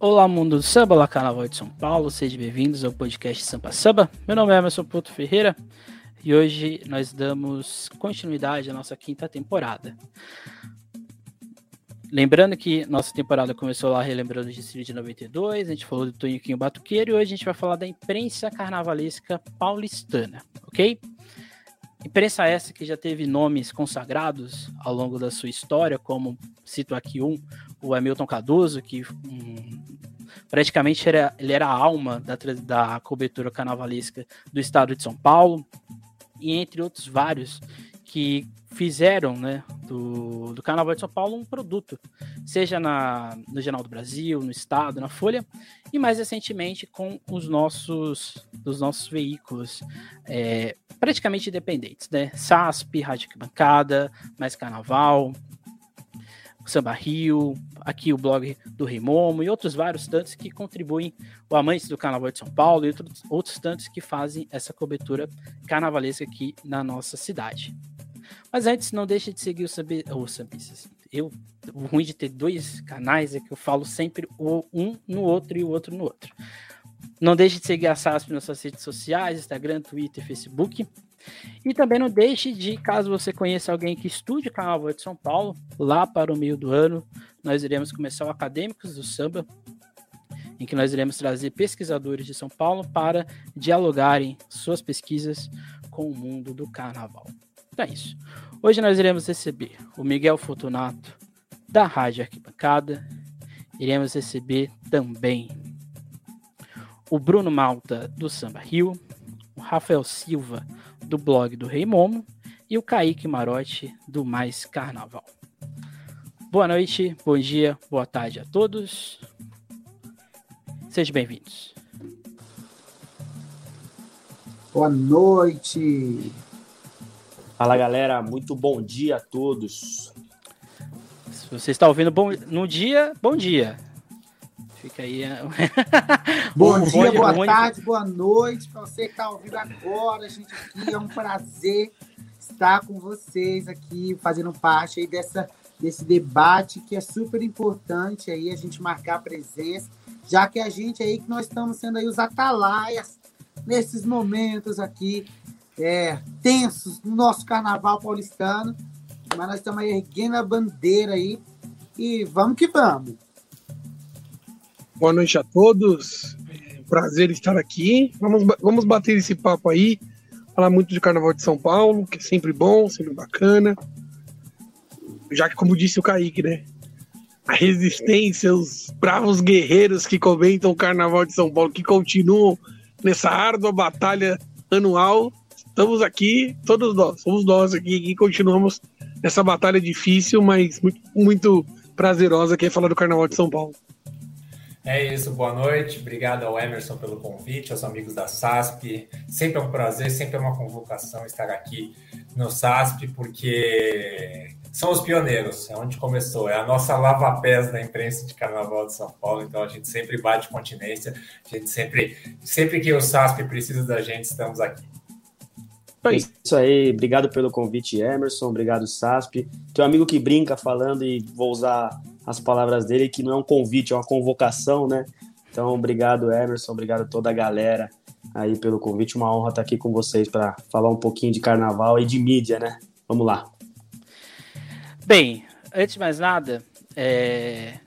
Olá, mundo do samba, lá Carnaval de São Paulo, sejam bem-vindos ao podcast Sampa Samba. Meu nome é Emerson Puto Ferreira e hoje nós damos continuidade à nossa quinta temporada. Lembrando que nossa temporada começou lá relembrando o Distrito de 92, a gente falou do Toninho Batuqueiro e hoje a gente vai falar da imprensa carnavalesca paulistana, ok? Imprensa essa que já teve nomes consagrados ao longo da sua história, como cito aqui um, o Hamilton Cardoso, que um, praticamente era, ele era a alma da, da cobertura carnavalesca do estado de São Paulo, e entre outros vários que fizeram né, do, do Carnaval de São Paulo um produto, seja na, no Jornal do Brasil, no Estado, na Folha, e mais recentemente com os nossos, dos nossos veículos é, praticamente independentes, né? SASP, Rádio Bancada, Mais Carnaval, Samba Rio, aqui o blog do Rei Momo e outros vários tantos que contribuem, o Amantes do Carnaval de São Paulo e outros, outros tantos que fazem essa cobertura carnavalesca aqui na nossa cidade. Mas antes, não deixe de seguir o, Sambi, o Sambistas. Eu, o ruim de ter dois canais é que eu falo sempre o um no outro e o outro no outro. Não deixe de seguir a SASP nas suas redes sociais, Instagram, Twitter, Facebook. E também não deixe de, caso você conheça alguém que estude Carnaval de São Paulo, lá para o meio do ano, nós iremos começar o Acadêmicos do Samba, em que nós iremos trazer pesquisadores de São Paulo para dialogarem suas pesquisas com o mundo do carnaval. Então é isso. Hoje nós iremos receber o Miguel Fortunato, da Rádio Arquibancada. Iremos receber também o Bruno Malta, do Samba Rio, o Rafael Silva, do blog do Rei Momo, e o Kaique Marotti, do Mais Carnaval. Boa noite, bom dia, boa tarde a todos. Sejam bem-vindos. Boa noite. Fala galera, muito bom dia a todos. Se você está ouvindo bom, no dia, bom dia. Fica aí. É, bom, dia, boa bom tarde, dia. boa noite para você que está ouvindo agora, gente. Aqui é um prazer estar com vocês aqui, fazendo parte aí dessa, desse debate que é super importante aí a gente marcar a presença, já que a gente aí que nós estamos sendo aí os atalaias nesses momentos aqui é, tensos no nosso carnaval paulistano, mas nós estamos aí erguendo a bandeira aí e vamos que vamos. Boa noite a todos. É prazer estar aqui. Vamos, vamos bater esse papo aí. Falar muito de Carnaval de São Paulo, que é sempre bom, sempre bacana. Já que, como disse o Kaique, né? A resistência, os bravos guerreiros que comentam o Carnaval de São Paulo, que continuam nessa árdua batalha anual. Estamos aqui, todos nós, somos nós aqui, que continuamos nessa batalha difícil, mas muito, muito prazerosa, que é falar do Carnaval de São Paulo. É isso, boa noite. Obrigado ao Emerson pelo convite, aos amigos da SASP. Sempre é um prazer, sempre é uma convocação estar aqui no SASP, porque são os pioneiros, é onde começou, é a nossa lava-pés da imprensa de Carnaval de São Paulo, então a gente sempre bate continência, a gente sempre, sempre que o SASP precisa da gente, estamos aqui. É isso aí, obrigado pelo convite, Emerson, obrigado, SASP. Teu amigo que brinca falando e vou usar as palavras dele, que não é um convite, é uma convocação, né? Então, obrigado, Emerson, obrigado toda a galera aí pelo convite. Uma honra estar aqui com vocês para falar um pouquinho de carnaval e de mídia, né? Vamos lá. Bem, antes de mais nada, é...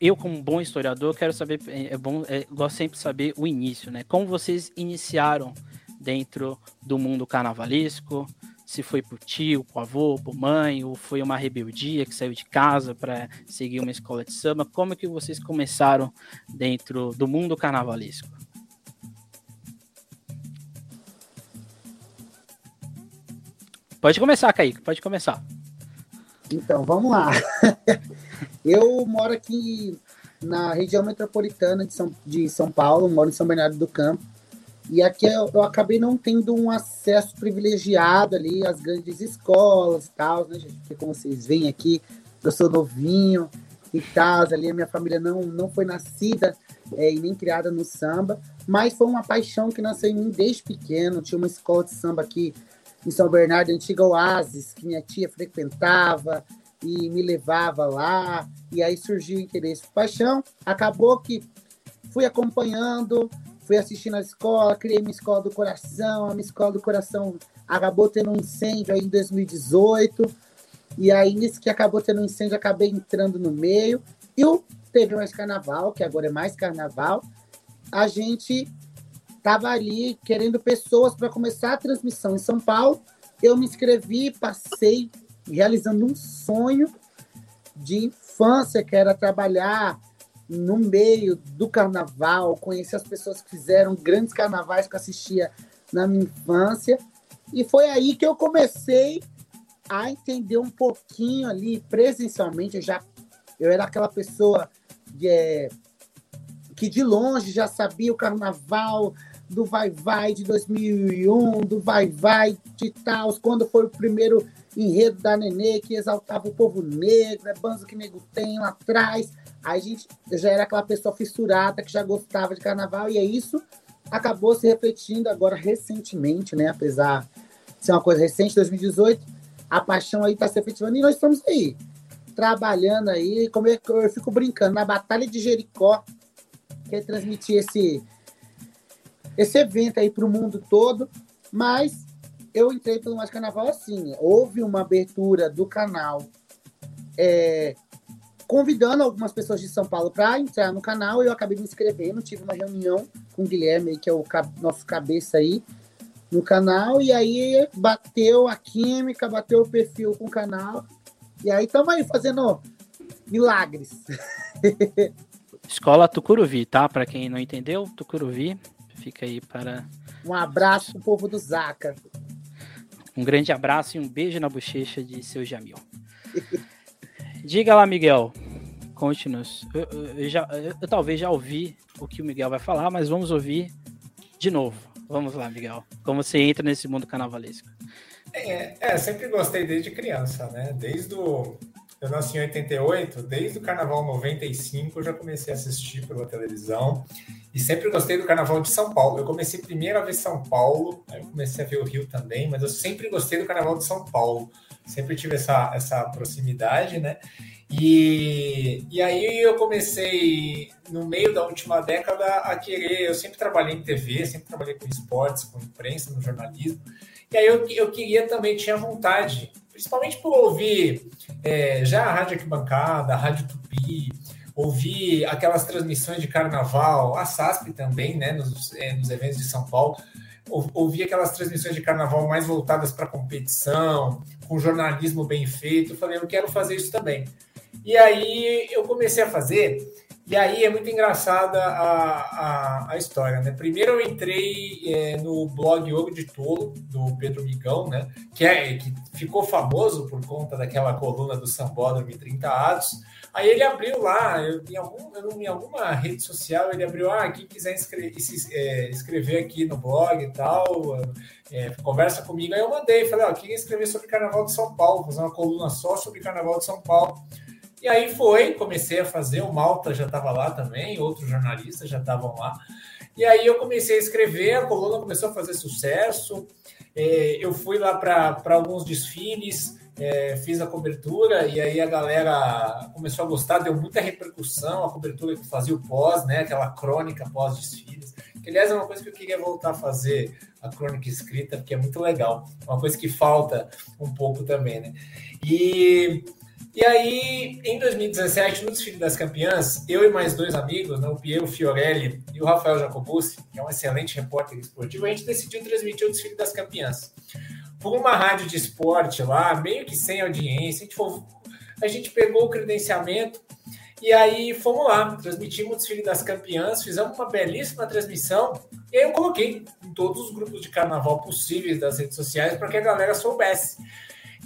eu, como bom historiador, quero saber, é bom, é, gosto sempre de saber o início, né? Como vocês iniciaram dentro do mundo carnavalesco? se foi por tio, por avô, por mãe, ou foi uma rebeldia que saiu de casa para seguir uma escola de samba. Como é que vocês começaram dentro do mundo carnavalesco? Pode começar, Kaique, pode começar. Então, vamos lá. Eu moro aqui na região metropolitana de São, de São Paulo, moro em São Bernardo do Campo. E aqui eu, eu, acabei não tendo um acesso privilegiado ali às grandes escolas e tal, né, gente? Porque como vocês veem aqui, eu sou novinho e tal, ali a minha família não, não foi nascida é, e nem criada no samba, mas foi uma paixão que nasceu em mim desde pequeno. Tinha uma escola de samba aqui em São Bernardo, antiga Oasis, que minha tia frequentava, e me levava lá, e aí surgiu o interesse por paixão. Acabou que fui acompanhando, fui assistindo a escola, criei minha escola do coração, a minha escola do coração acabou tendo um incêndio aí em 2018, e aí nisso que acabou tendo um incêndio, acabei entrando no meio, e o Teve Mais Carnaval, que agora é Mais Carnaval, a gente estava ali querendo pessoas para começar a transmissão em São Paulo, eu me inscrevi, passei realizando um sonho de infância, que era trabalhar no meio do carnaval, conhecer as pessoas que fizeram grandes carnavais que eu assistia na minha infância. E foi aí que eu comecei a entender um pouquinho ali presencialmente. Eu já eu era aquela pessoa é, que de longe já sabia o carnaval do Vai Vai de 2001, do Vai Vai de Taos, quando foi o primeiro enredo da Nenê que exaltava o povo negro, é banzo que nego tem lá atrás. A gente já era aquela pessoa fissurada que já gostava de carnaval, e é isso acabou se refletindo agora recentemente, né? Apesar de ser uma coisa recente, 2018, a paixão aí está se efetivando e nós estamos aí, trabalhando aí, como é eu fico brincando, na Batalha de Jericó, que é transmitir esse, esse evento aí para o mundo todo, mas eu entrei pelo Mais Carnaval assim, houve uma abertura do canal é, convidando algumas pessoas de São Paulo para entrar no canal. Eu acabei me inscrevendo, tive uma reunião com o Guilherme, que é o nosso cabeça aí, no canal. E aí bateu a química, bateu o perfil com o canal. E aí estamos aí fazendo milagres. Escola Tucuruvi, tá? Para quem não entendeu, Tucuruvi, fica aí para. Um abraço pro povo do Zaca. Um grande abraço e um beijo na bochecha de seu Jamil. Diga lá, Miguel. Conte-nos. Eu, eu, já, eu, eu talvez já ouvi o que o Miguel vai falar, mas vamos ouvir de novo. Vamos lá, Miguel. Como você entra nesse mundo carnavalesco? É, é, sempre gostei desde criança, né? Desde o. Eu nasci em 88, desde o Carnaval 95 eu já comecei a assistir pela televisão e sempre gostei do Carnaval de São Paulo. Eu comecei primeiro a ver São Paulo, aí eu comecei a ver o Rio também, mas eu sempre gostei do Carnaval de São Paulo sempre tive essa, essa proximidade, né? E, e aí eu comecei, no meio da última década, a querer. Eu sempre trabalhei em TV, sempre trabalhei com esportes, com imprensa, no jornalismo. E aí eu, eu queria também, tinha vontade, principalmente por ouvir é, já a Rádio Arquibancada, a Rádio Tupi, ouvir aquelas transmissões de carnaval, a SASP também, né, nos, é, nos eventos de São Paulo ouvir aquelas transmissões de carnaval mais voltadas para competição, com jornalismo bem feito. Eu falei, eu quero fazer isso também. E aí eu comecei a fazer, e aí é muito engraçada a, a, a história, né? Primeiro eu entrei é, no blog Ogo de Tolo, do Pedro Migão, né? Que, é, que ficou famoso por conta daquela coluna do Sambódromo 30 Atos. Aí ele abriu lá, eu, em, algum, eu, em alguma rede social, ele abriu, ah, quem quiser inscrever, se, é, escrever aqui no blog e tal, é, conversa comigo. Aí eu mandei, falei, ó, quem escrever sobre Carnaval de São Paulo, fazer uma coluna só sobre Carnaval de São Paulo. E aí foi, comecei a fazer, o Malta já estava lá também, outros jornalistas já estavam lá. E aí eu comecei a escrever, a coluna começou a fazer sucesso. É, eu fui lá para alguns desfiles, é, fiz a cobertura e aí a galera começou a gostar, deu muita repercussão a cobertura que fazia o pós, né? Aquela crônica pós-desfiles. Que, aliás, é uma coisa que eu queria voltar a fazer, a crônica escrita, porque é muito legal. Uma coisa que falta um pouco também, né? E, e aí, em 2017, no desfile das campeãs, eu e mais dois amigos, né, o Piero Fiorelli e o Rafael Jacobucci, que é um excelente repórter esportivo, a gente decidiu transmitir o desfile das campeãs por uma rádio de esporte lá, meio que sem audiência. A gente, foi, a gente pegou o credenciamento e aí fomos lá, transmitimos o desfile das campeãs, fizemos uma belíssima transmissão. E aí eu coloquei em todos os grupos de carnaval possíveis das redes sociais para que a galera soubesse.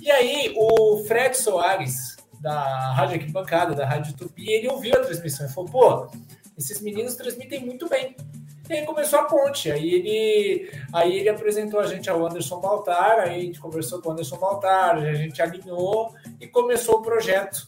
E aí o Fred Soares, da Rádio Arquibancada, da Rádio Tupi, ele ouviu a transmissão e falou: pô, esses meninos transmitem muito bem. E aí começou a ponte. Aí ele, aí ele apresentou a gente ao Anderson Baltar, aí a gente conversou com o Anderson Baltar, a gente alinhou e começou o projeto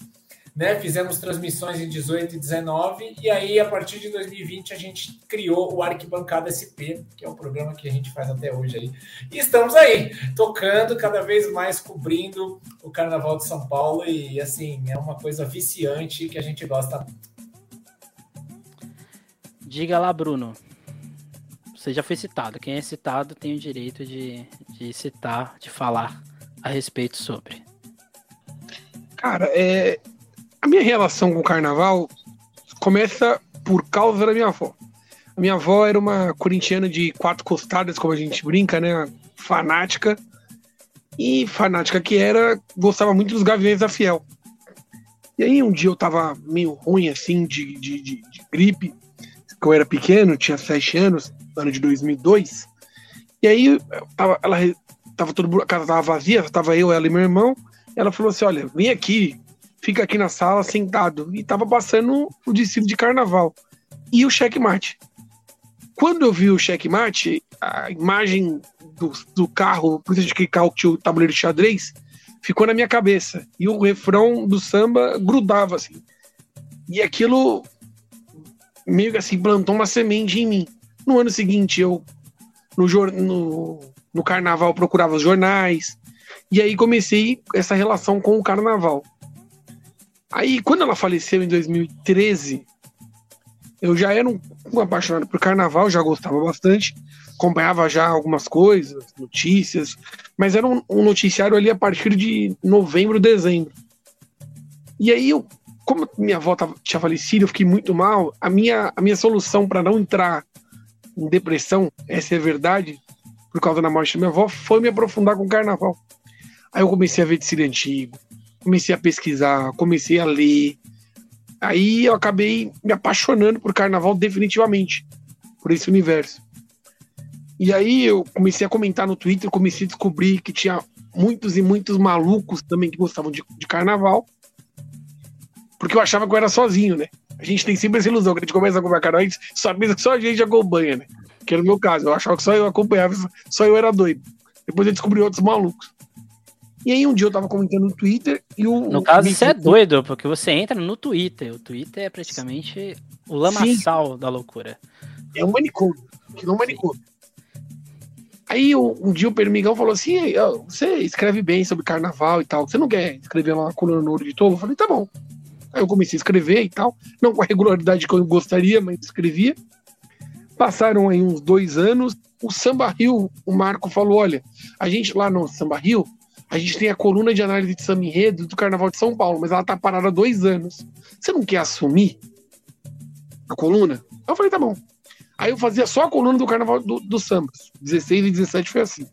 né? Fizemos transmissões em 18 e 19, e aí, a partir de 2020, a gente criou o Arquibancada SP, que é o programa que a gente faz até hoje aí. E estamos aí, tocando cada vez mais, cobrindo o Carnaval de São Paulo, e assim, é uma coisa viciante que a gente gosta. Diga lá, Bruno. Você já foi citado. Quem é citado tem o direito de, de citar, de falar a respeito sobre. Cara, é, a minha relação com o carnaval começa por causa da minha avó. A minha avó era uma corintiana de quatro costadas, como a gente brinca, né? Fanática. E fanática que era, gostava muito dos Gaviões da Fiel. E aí um dia eu tava meio ruim, assim, de, de, de, de gripe. Eu era pequeno, tinha sete anos ano de 2002. E aí tava, ela tava todo a casa tava vazia, tava eu, ela e meu irmão. Ela falou assim: "Olha, vem aqui, fica aqui na sala sentado". E tava passando o desfile de carnaval e o checkmate. Quando eu vi o checkmate, a imagem do, do carro, por isso que carro tinha o tabuleiro de xadrez, ficou na minha cabeça. E o refrão do samba grudava assim. E aquilo meio que assim plantou uma semente em mim. No ano seguinte, eu no, no, no carnaval procurava os jornais. E aí comecei essa relação com o carnaval. Aí, quando ela faleceu em 2013, eu já era um, um apaixonado por carnaval, já gostava bastante, acompanhava já algumas coisas, notícias, mas era um, um, noticiário ali a partir de novembro, dezembro. E aí, eu, como minha avó tava, tinha falecido, eu fiquei muito mal. A minha, a minha solução para não entrar em depressão, essa é verdade, por causa da morte da minha avó, foi me aprofundar com o carnaval. Aí eu comecei a ver de antigo, comecei a pesquisar, comecei a ler. Aí eu acabei me apaixonando por carnaval definitivamente, por esse universo. E aí eu comecei a comentar no Twitter, comecei a descobrir que tinha muitos e muitos malucos também que gostavam de, de carnaval. Porque eu achava que eu era sozinho, né? A gente tem sempre essa ilusão, que a gente começa a acompanhar canal, a gente sabe que só a gente acompanha, né? Que era o meu caso. Eu achava que só eu acompanhava, só eu era doido. Depois eu descobri outros malucos. E aí um dia eu tava comentando no Twitter e o. No caso, você é doido, porque você entra no Twitter. O Twitter é praticamente o lamaçal Sim. da loucura. É um manicômio, que não é um manicômio. Aí um dia o Permigão falou assim: você escreve bem sobre carnaval e tal. Você não quer escrever uma coluna no ouro de tolo? Eu falei, tá bom. Aí eu comecei a escrever e tal, não com a regularidade que eu gostaria, mas escrevia. Passaram aí uns dois anos, o Samba Rio, o Marco falou: olha, a gente lá no Samba Rio, a gente tem a coluna de análise de samba enredo do Carnaval de São Paulo, mas ela tá parada há dois anos. Você não quer assumir a coluna? Eu falei: tá bom. Aí eu fazia só a coluna do Carnaval do, do Samba. 16 e 17 foi assim.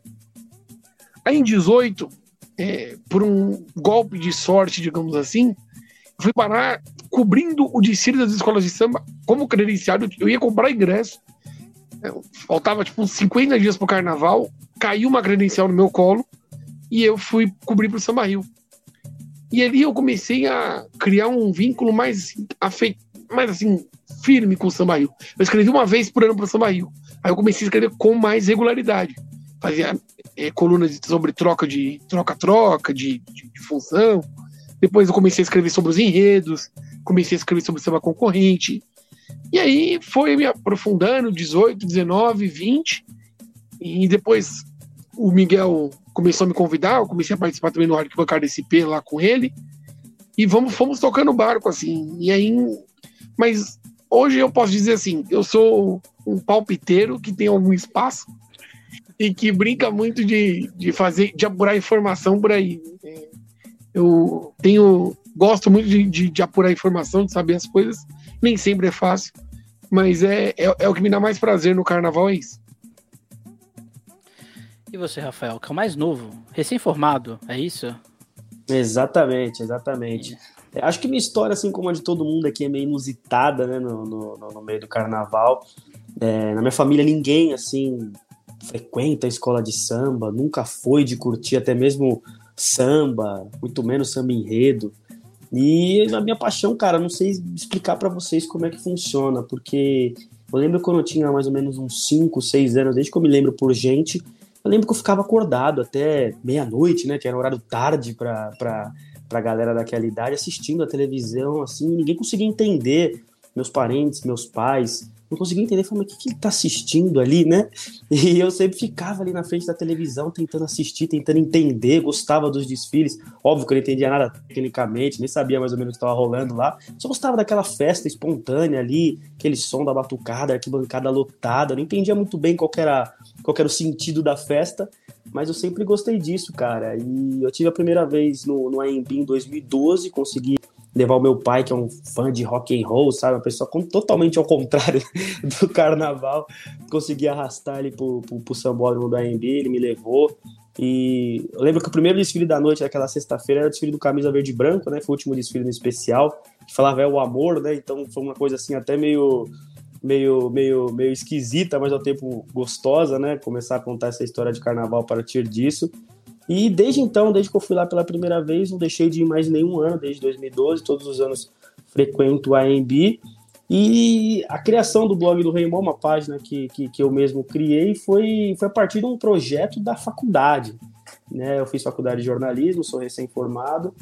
Aí em 18, é, por um golpe de sorte, digamos assim, fui parar cobrindo o desfile das escolas de samba como credenciado. Eu ia comprar ingresso. Faltava tipo 50 dias pro carnaval. Caiu uma credencial no meu colo e eu fui cobrir pro Samba Rio. E ali eu comecei a criar um vínculo mais afeito, mais assim, firme com o Samba Rio. Eu escrevi uma vez por ano pro Samba Rio. Aí eu comecei a escrever com mais regularidade. Fazia é, colunas sobre troca de troca-troca, de, de, de função depois eu comecei a escrever sobre os enredos, comecei a escrever sobre o samba concorrente. E aí foi me aprofundando, 18, 19, 20. E depois o Miguel começou a me convidar, eu comecei a participar também no Arquibancada SP lá com ele. E vamos, fomos tocando barco, assim. E aí. Mas hoje eu posso dizer assim: eu sou um palpiteiro que tem algum espaço e que brinca muito de, de fazer, de apurar informação por aí. Eu tenho, gosto muito de, de, de, apurar informação, de saber as coisas. Nem sempre é fácil, mas é, é, é o que me dá mais prazer no carnaval, é isso. E você, Rafael, que é o mais novo, recém-formado, é isso? Exatamente, exatamente. É, acho que minha história, assim como a de todo mundo aqui, é meio inusitada, né, no, no, no meio do carnaval. É, na minha família, ninguém, assim, frequenta a escola de samba, nunca foi de curtir até mesmo samba, muito menos samba enredo. E a minha paixão, cara, não sei explicar para vocês como é que funciona, porque eu lembro quando eu tinha mais ou menos uns 5, 6 anos, desde que eu me lembro por gente, eu lembro que eu ficava acordado até meia-noite, né, que era horário tarde para pra galera daquela idade assistindo a televisão, assim, ninguém conseguia entender. Meus parentes, meus pais, não conseguia entender, falei, mas o que, que ele tá assistindo ali, né? E eu sempre ficava ali na frente da televisão tentando assistir, tentando entender, gostava dos desfiles. Óbvio que eu não entendia nada tecnicamente, nem sabia mais ou menos o que estava rolando lá. Só gostava daquela festa espontânea ali, aquele som da batucada, arquibancada lotada. Eu não entendia muito bem qual era, qual era o sentido da festa, mas eu sempre gostei disso, cara. E eu tive a primeira vez no, no AMB em 2012, consegui levar o meu pai, que é um fã de rock and roll, sabe? Uma pessoa totalmente ao contrário do carnaval. Consegui arrastar ele pro, pro, pro sambódromo do AMB, ele me levou. E eu lembro que o primeiro desfile da noite, naquela sexta-feira, era o desfile do Camisa Verde e Branco, né? Foi o último desfile no especial, que falava é o amor, né? Então foi uma coisa assim até meio meio meio meio esquisita, mas ao tempo gostosa, né? Começar a contar essa história de carnaval a partir disso. E desde então, desde que eu fui lá pela primeira vez, não deixei de ir mais nenhum ano, desde 2012, todos os anos frequento a AMB. E a criação do blog do Raymond, uma página que, que, que, eu mesmo criei, foi, foi a partir de um projeto da faculdade. Né? Eu fiz faculdade de jornalismo, sou recém-formado,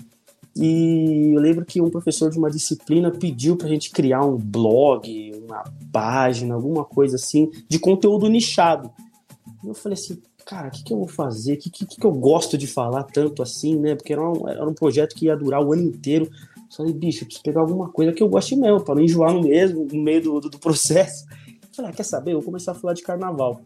e eu lembro que um professor de uma disciplina pediu para a gente criar um blog, uma página, alguma coisa assim, de conteúdo nichado. Eu falei assim, cara, o que, que eu vou fazer? O que, que, que eu gosto de falar tanto assim, né? Porque era um, era um projeto que ia durar o ano inteiro. Falei, bicho, preciso pegar alguma coisa que eu goste mesmo, para não enjoar no mesmo, no meio do, do, do processo. Falei, ah, quer saber? Eu vou começar a falar de carnaval.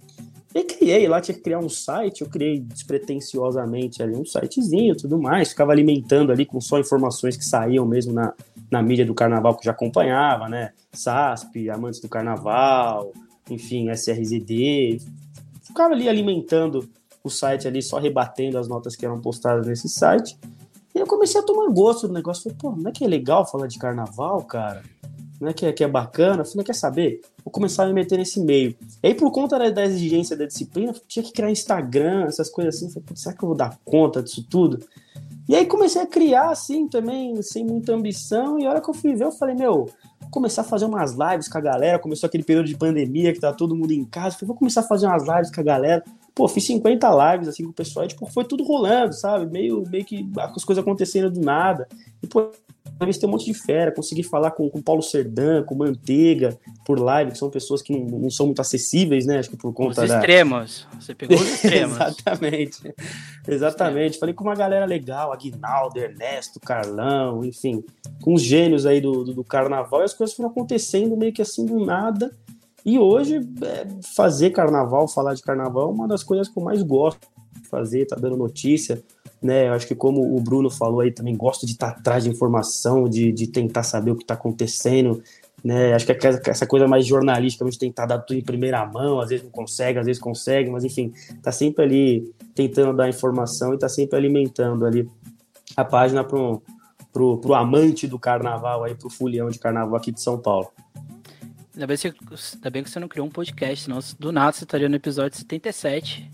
E criei, lá tinha que criar um site, eu criei despretensiosamente ali um sitezinho tudo mais, ficava alimentando ali com só informações que saíam mesmo na, na mídia do carnaval que eu já acompanhava, né? SASP, Amantes do Carnaval, enfim, SRZD, ficava ali alimentando o site ali, só rebatendo as notas que eram postadas nesse site. E eu comecei a tomar gosto do negócio. Falei, pô, não é que é legal falar de carnaval, cara? Não é que é, que é bacana? Falei, quer saber? Vou começar a me meter nesse meio. E aí, por conta da, da exigência da disciplina, tinha que criar Instagram, essas coisas assim. Falei, será que eu vou dar conta disso tudo? E aí comecei a criar, assim, também, sem muita ambição. E a hora que eu fui ver, eu falei, meu, começar a fazer umas lives com a galera. Começou aquele período de pandemia que tá todo mundo em casa. Falei, vou começar a fazer umas lives com a galera. Pô, fiz 50 lives assim com o pessoal e, tipo, foi tudo rolando, sabe? Meio, meio que as coisas acontecendo do nada. E, pô, tem um monte de fera, consegui falar com, com Paulo Serdã, com Manteiga, por live, que são pessoas que não, não são muito acessíveis, né? Acho que por conta os da... extremos. Você pegou os extremos. Exatamente. Exatamente. Falei com uma galera legal, Aguinaldo, Ernesto, Carlão, enfim, com os gênios aí do, do, do carnaval, e as coisas foram acontecendo meio que assim do nada. E hoje, é, fazer carnaval, falar de carnaval, é uma das coisas que eu mais gosto de fazer, tá dando notícia, né? Eu acho que como o Bruno falou aí, também gosto de estar tá atrás de informação, de, de tentar saber o que está acontecendo, né? Acho que essa coisa mais jornalística, a gente tentar dar tudo em primeira mão, às vezes não consegue, às vezes consegue, mas enfim, tá sempre ali tentando dar informação e tá sempre alimentando ali a página para pro, pro amante do carnaval aí, pro fulião de carnaval aqui de São Paulo. Ainda bem, que, ainda bem que você não criou um podcast, senão do nada você estaria no episódio 77,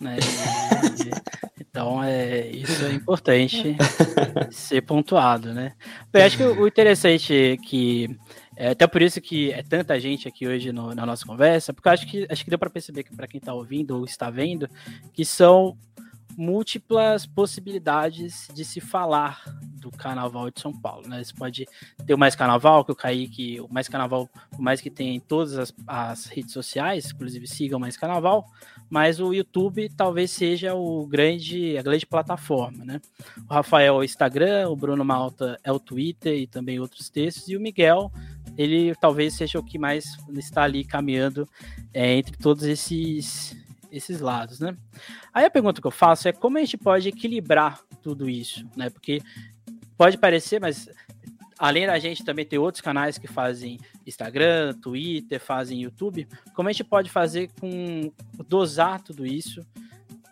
né? Então, é, isso é importante ser pontuado, né? Eu acho que o interessante é que, é até por isso que é tanta gente aqui hoje no, na nossa conversa, porque acho que, acho que deu para perceber que para quem está ouvindo ou está vendo, que são múltiplas possibilidades de se falar do carnaval de São Paulo, né? Você pode ter o Mais Carnaval, que o Kaique, o Mais Carnaval, o mais que tem em todas as, as redes sociais, inclusive sigam o Mais Carnaval, mas o YouTube talvez seja o grande, a grande plataforma, né? O Rafael é o Instagram, o Bruno Malta é o Twitter e também outros textos, e o Miguel, ele talvez seja o que mais está ali caminhando é, entre todos esses, esses lados, né? Aí a pergunta que eu faço é como a gente pode equilibrar tudo isso, né? Porque pode parecer, mas além da gente também ter outros canais que fazem Instagram, Twitter, fazem YouTube, como a gente pode fazer com dosar tudo isso,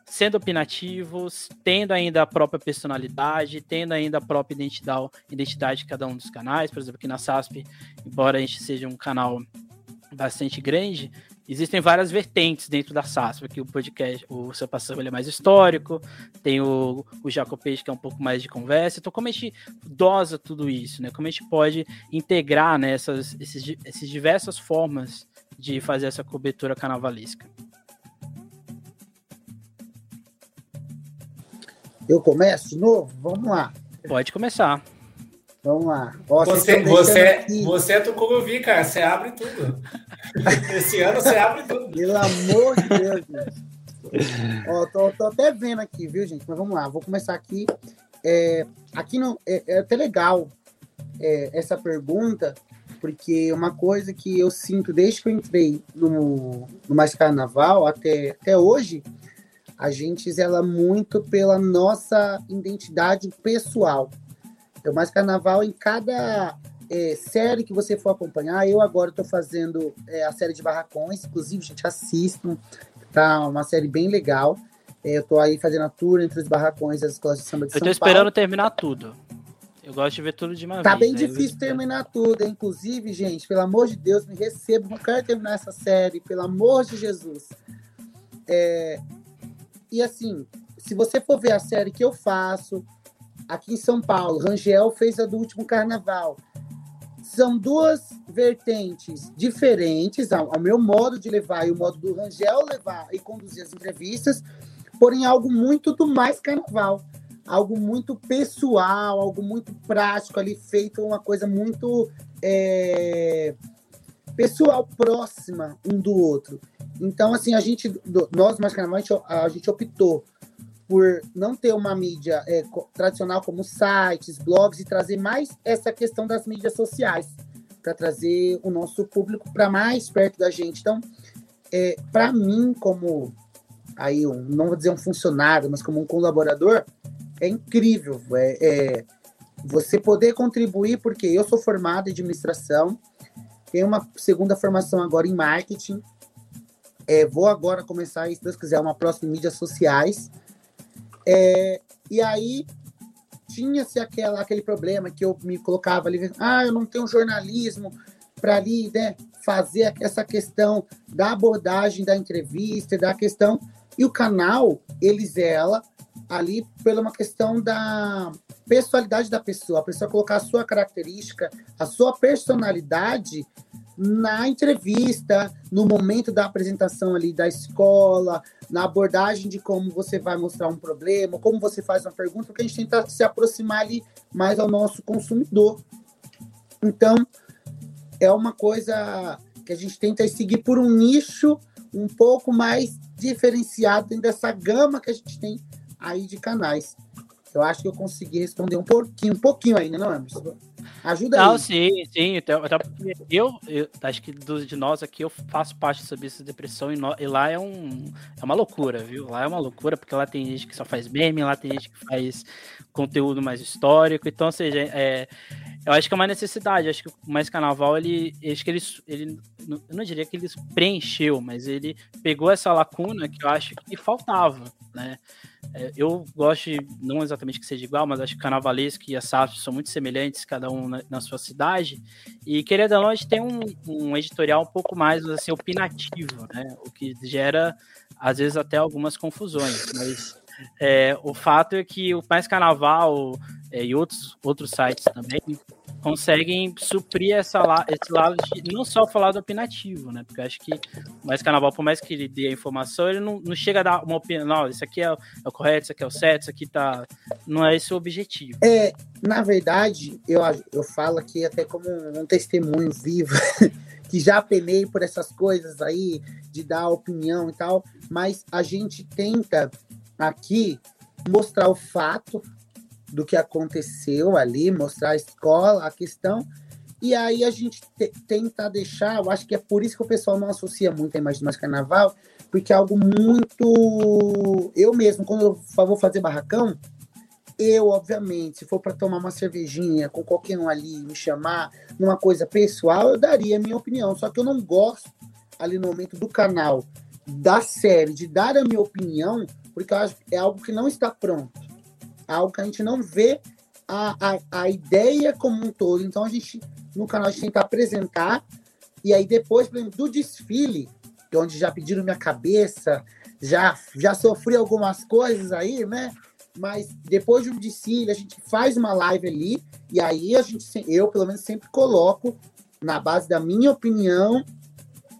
sendo opinativos, tendo ainda a própria personalidade, tendo ainda a própria identidade, identidade de cada um dos canais, por exemplo, aqui na SASP, embora a gente seja um canal bastante grande, existem várias vertentes dentro da SAS, porque o podcast, o seu passado ele é mais histórico, tem o, o Jacopês que é um pouco mais de conversa. Então, como a gente dosa tudo isso, né? Como a gente pode integrar né, essas esses, essas diversas formas de fazer essa cobertura carnavalesca? Eu começo de novo? Vamos lá. Pode começar. Vamos lá. Ó, você, você, você é Tucuruvi, cara. Você abre tudo. Esse ano você abre tudo. Pelo amor de Deus, Ó, tô, tô, até vendo aqui, viu, gente? Mas vamos lá. Vou começar aqui. É, aqui no, é, é até legal é, essa pergunta, porque uma coisa que eu sinto desde que eu entrei no, no Mais Carnaval até, até hoje, a gente zela muito pela nossa identidade pessoal. É o Mais Carnaval em cada é, série que você for acompanhar. Eu agora estou fazendo é, a série de Barracões, inclusive, gente, assistam. Tá uma série bem legal. É, eu estou aí fazendo a tour entre os barracões das escolas de samba de eu São Eu tô esperando terminar tudo. Eu gosto de ver tudo de uma tá vez. Tá bem difícil terminar tudo, hein? inclusive, gente, pelo amor de Deus, me receba, não quero terminar essa série, pelo amor de Jesus. É... E assim, se você for ver a série que eu faço aqui em São Paulo, Rangel fez a do último carnaval. São duas vertentes diferentes, ao, ao meu modo de levar e o modo do Rangel levar e conduzir as entrevistas, porém algo muito do mais carnaval algo muito pessoal, algo muito prático ali, feito uma coisa muito é, pessoal, próxima um do outro. Então, assim, a gente, nós, mais carnaval, a gente, a gente optou por não ter uma mídia é, tradicional como sites, blogs e trazer mais essa questão das mídias sociais para trazer o nosso público para mais perto da gente. Então, é, para mim, como aí um, não vou dizer um funcionário, mas como um colaborador, é incrível. É, é, você poder contribuir, porque eu sou formado em administração, tenho uma segunda formação agora em marketing. É, vou agora começar, se Deus quiser, uma próxima em mídias sociais. É, e aí tinha-se aquele problema que eu me colocava ali, ah, eu não tenho jornalismo para ali, né, fazer essa questão da abordagem da entrevista, da questão. E o canal, ele zela ali pela uma questão da personalidade da pessoa, a pessoa colocar a sua característica, a sua personalidade na entrevista, no momento da apresentação ali da escola, na abordagem de como você vai mostrar um problema, como você faz uma pergunta, porque a gente tenta se aproximar ali mais ao nosso consumidor. Então, é uma coisa que a gente tenta seguir por um nicho um pouco mais diferenciado dentro dessa gama que a gente tem aí de canais. Eu acho que eu consegui responder um pouquinho, um pouquinho ainda, não, Emerson? Ajuda não, aí. sim, sim. Então, eu, eu, acho que de nós aqui eu faço parte sobre essa depressão e, no, e, lá é, um, é uma loucura, viu? Lá é uma loucura, porque lá tem gente que só faz meme, lá tem gente que faz conteúdo mais histórico. Então, ou seja, é, eu acho que é uma necessidade. Acho que o Mais Carnaval, ele, acho que ele, ele, eu não diria que ele preencheu, mas ele pegou essa lacuna que eu acho que faltava, né? É, eu gosto, de, não exatamente que seja igual, mas acho que Carnavalesco e a SAF são muito semelhantes, cada um na, na sua cidade. E querendo ou não, a gente tem um, um editorial um pouco mais assim, opinativo, né? O que gera, às vezes, até algumas confusões. Mas é, o fato é que o Mais Carnaval é, e outros, outros sites também conseguem suprir essa la esse lado de não só falar do opinativo, né? Porque acho que o Mais Carnaval, por mais que ele dê a informação, ele não, não chega a dar uma opinião, não, isso aqui é, é, o correto, isso aqui é o certo, isso aqui tá. Não é esse o objetivo. É, na verdade, eu, eu falo aqui até como um testemunho vivo. que já penei por essas coisas aí, de dar opinião e tal, mas a gente tenta aqui mostrar o fato do que aconteceu ali, mostrar a escola, a questão, e aí a gente te, tenta deixar, eu acho que é por isso que o pessoal não associa muito a imagem do mais carnaval, porque é algo muito. Eu mesmo, quando eu vou fazer barracão, eu, obviamente, se for para tomar uma cervejinha com qualquer um ali, me chamar numa coisa pessoal, eu daria a minha opinião. Só que eu não gosto, ali no momento do canal, da série, de dar a minha opinião, porque é algo que não está pronto. É algo que a gente não vê a, a, a ideia como um todo. Então, a gente, no canal, a gente tenta apresentar. E aí, depois, por exemplo, do desfile, é onde já pediram minha cabeça, já, já sofri algumas coisas aí, né? Mas depois do desfile, a gente faz uma live ali. E aí, a gente, eu, pelo menos, sempre coloco, na base da minha opinião,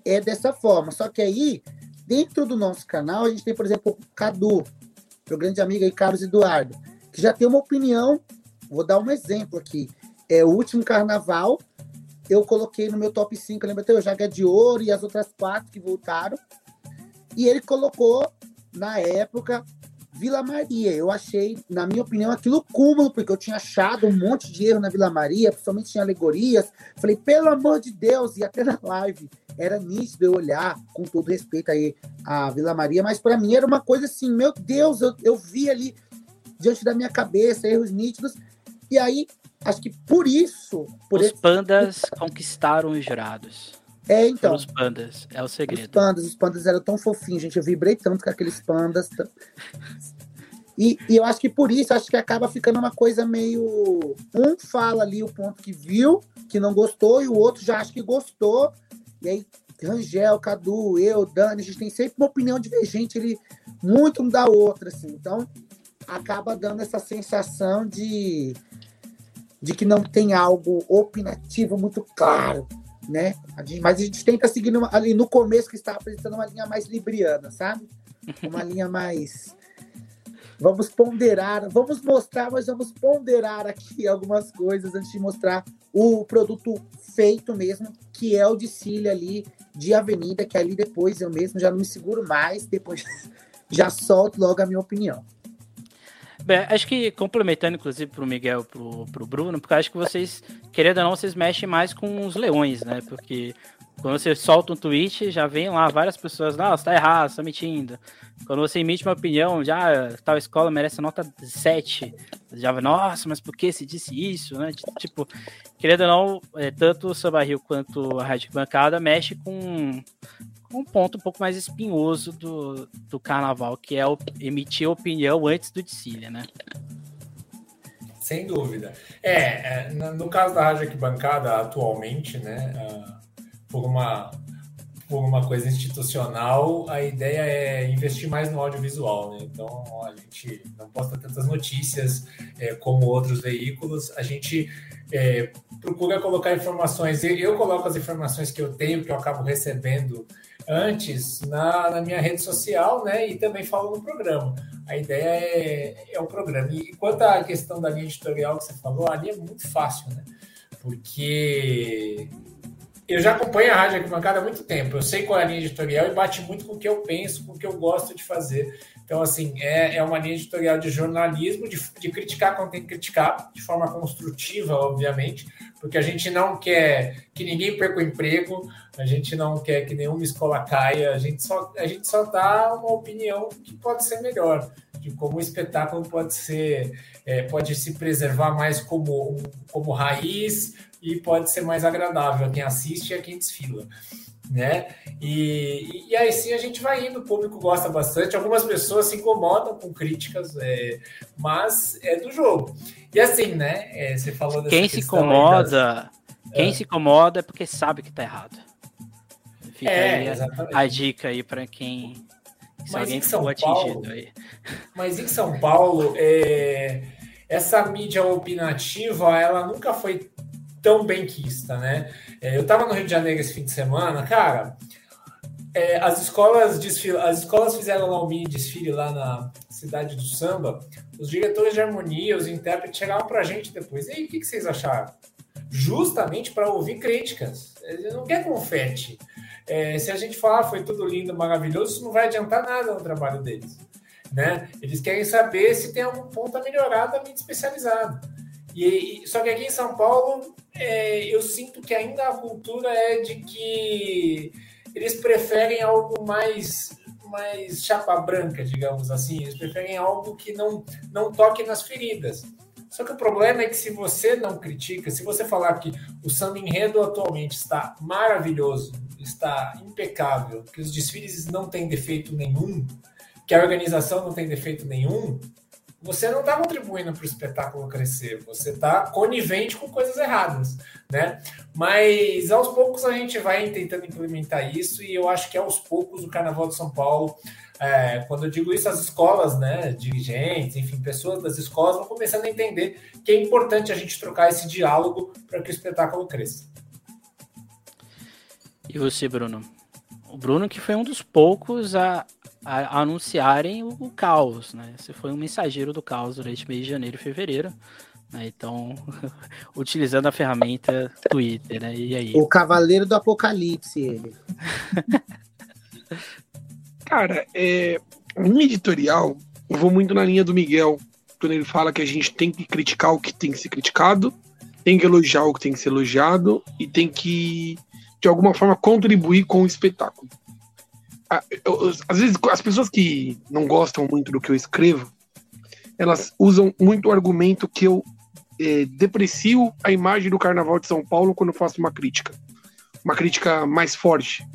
é dessa forma. Só que aí, Dentro do nosso canal, a gente tem, por exemplo, o Cadu, meu grande amigo aí, Carlos Eduardo, que já tem uma opinião vou dar um exemplo aqui. É o último carnaval, eu coloquei no meu top 5, lembra até o Jaga de Ouro e as outras quatro que voltaram. E ele colocou, na época, Vila Maria. Eu achei, na minha opinião, aquilo cúmulo, porque eu tinha achado um monte de erro na Vila Maria, principalmente tinha alegorias. Falei, pelo amor de Deus, e até na live era nítido eu olhar, com todo respeito aí, a Vila Maria, mas para mim era uma coisa assim, meu Deus, eu, eu vi ali diante da minha cabeça erros nítidos, e aí, acho que por isso. Por os esse... pandas conquistaram os jurados. É, então. Foram os pandas, é o segredo. Os pandas, os pandas eram tão fofinhos, gente. Eu vibrei tanto com aqueles pandas. E, e, eu acho que por isso, acho que acaba ficando uma coisa meio. Um fala ali o ponto que viu, que não gostou, e o outro já acha que gostou. E aí, Rangel, Cadu, eu, Dani, a gente tem sempre uma opinião divergente, ele muito um da outra, assim. Então, acaba dando essa sensação de, de que não tem algo opinativo muito claro né? Mas a gente tenta seguir numa, ali no começo que estava apresentando uma linha mais libriana, sabe? Uma linha mais. Vamos ponderar, vamos mostrar, mas vamos ponderar aqui algumas coisas antes de mostrar o produto feito mesmo, que é o de Cília ali de Avenida, que ali depois eu mesmo já não me seguro mais, depois já solto logo a minha opinião. Bem, acho que complementando, inclusive, para o Miguel e pro, pro Bruno, porque acho que vocês, querendo ou não, vocês mexem mais com os leões, né? Porque quando você solta um tweet, já vem lá várias pessoas, não, você tá errado, você tá mentindo. Quando você emite uma opinião, já tal escola merece nota 7. Já vai, nossa, mas por que se disse isso, né? Tipo, querendo ou não, é, tanto o Samba Rio quanto a Rádio Bancada mexe com, um ponto um pouco mais espinhoso do, do carnaval, que é o, emitir opinião antes do desfile, né? Sem dúvida. É, é no caso da Rádio Arquibancada, atualmente, né, ah, por uma, por uma coisa institucional, a ideia é investir mais no audiovisual, né? Então, a gente não posta tantas notícias é, como outros veículos, a gente é, procura colocar informações, eu coloco as informações que eu tenho, que eu acabo recebendo antes na, na, minha rede social, né? E também falo no programa. A ideia é, é o programa. E quanto à questão da linha editorial que você falou, ali é muito fácil, né? Porque eu já acompanho a Rádio Arquibancada há muito tempo. Eu sei qual é a linha editorial e bate muito com o que eu penso, com o que eu gosto de fazer. Então, assim, é, é uma linha editorial de jornalismo, de, de criticar quando tem que criticar, de forma construtiva, obviamente, porque a gente não quer que ninguém perca o emprego, a gente não quer que nenhuma escola caia, a gente só, a gente só dá uma opinião que pode ser melhor, de como o espetáculo pode ser, é, pode se preservar mais como, como raiz e pode ser mais agradável a quem assiste e a quem desfila né? E, e aí sim a gente vai indo, o público gosta bastante. Algumas pessoas se incomodam com críticas, é, mas é do jogo. E assim, né? É, você falou dessa Quem se incomoda, das... quem é. se incomoda é porque sabe que tá errado. Fica é, aí a, a, dica aí para quem se mas alguém for atingido aí. Mas em São Paulo, é, essa mídia opinativa, ela nunca foi tão bem quista, né? É, eu estava no Rio de Janeiro esse fim de semana, cara. É, as escolas desfil... as escolas fizeram lá um mini desfile lá na cidade do samba. Os diretores de harmonia, os intérpretes chegaram para a gente depois. E aí, o que, que vocês acharam? Justamente para ouvir críticas. Eles não quer confete. É, se a gente falar foi tudo lindo, maravilhoso, isso não vai adiantar nada no trabalho deles. Né? Eles querem saber se tem algum ponto a melhorar da mídia especializada. E, só que aqui em São Paulo, é, eu sinto que ainda a cultura é de que eles preferem algo mais mais chapa branca, digamos assim. Eles preferem algo que não, não toque nas feridas. Só que o problema é que se você não critica, se você falar que o samba enredo atualmente está maravilhoso, está impecável, que os desfiles não têm defeito nenhum, que a organização não tem defeito nenhum, você não está contribuindo para o espetáculo crescer, você está conivente com coisas erradas, né? Mas aos poucos a gente vai tentando implementar isso e eu acho que aos poucos o Carnaval de São Paulo, é, quando eu digo isso, as escolas, né, dirigentes, enfim, pessoas das escolas vão começando a entender que é importante a gente trocar esse diálogo para que o espetáculo cresça. E você, Bruno? O Bruno que foi um dos poucos a, a, anunciarem o, o, caos, né? Você foi um mensageiro do caos durante mês de janeiro e fevereiro. Né? Então, utilizando a ferramenta Twitter, né? E aí? O Cavaleiro do Apocalipse, ele. Cara, é, minha editorial, eu vou muito na linha do Miguel, quando ele fala que a gente tem que criticar o que tem que ser criticado, tem que elogiar o que tem que ser elogiado e tem que, de alguma forma, contribuir com o espetáculo. Às vezes, as pessoas que não gostam muito do que eu escrevo, elas usam muito o argumento que eu é, deprecio a imagem do Carnaval de São Paulo quando eu faço uma crítica. Uma crítica mais forte.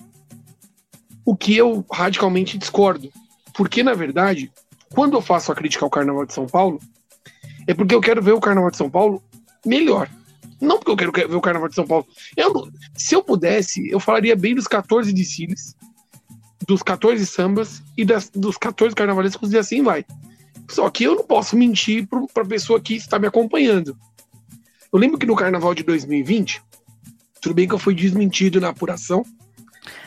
O que eu radicalmente discordo. Porque, na verdade, quando eu faço a crítica ao Carnaval de São Paulo, é porque eu quero ver o Carnaval de São Paulo melhor. Não porque eu quero ver o Carnaval de São Paulo. Eu, se eu pudesse, eu falaria bem dos 14 desfiles, dos 14 sambas e das, dos 14 carnavalescos e assim vai. Só que eu não posso mentir para a pessoa que está me acompanhando. Eu lembro que no carnaval de 2020, tudo bem que eu fui desmentido na apuração,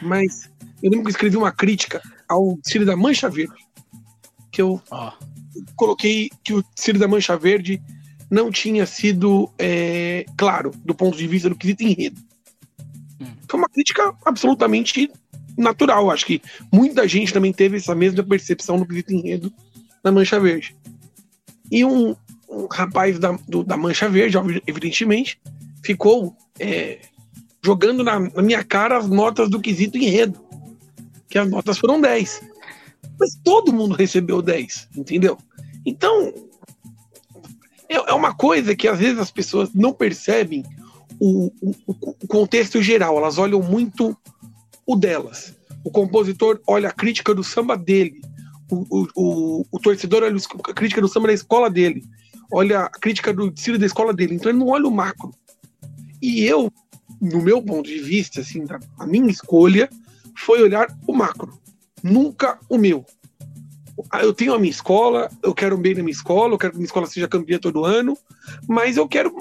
mas eu lembro que eu escrevi uma crítica ao desfile da Mancha Verde. Que eu oh. coloquei que o desfile da Mancha Verde não tinha sido é, claro do ponto de vista do quesito enredo. Hum. Foi uma crítica absolutamente natural. Acho que muita gente também teve essa mesma percepção no quesito enredo na Mancha Verde. E um, um rapaz da, do, da Mancha Verde, evidentemente, ficou é, jogando na, na, minha cara as notas do quesito enredo. Que as notas foram 10. Mas todo mundo recebeu 10, entendeu? Então, é, é uma coisa que às vezes as pessoas não percebem o, o, o contexto geral, elas olham muito o delas. O compositor olha a crítica do samba dele, o, o, o, torcedor olha a crítica do samba da escola dele, olha a crítica do estilo da escola dele, então ele não olha o macro. E eu, no meu ponto de vista, assim, a minha escolha foi olhar o macro, nunca o meu. Eu tenho a minha escola, eu quero bem na minha escola, eu quero que minha escola seja campeã todo ano, mas eu quero,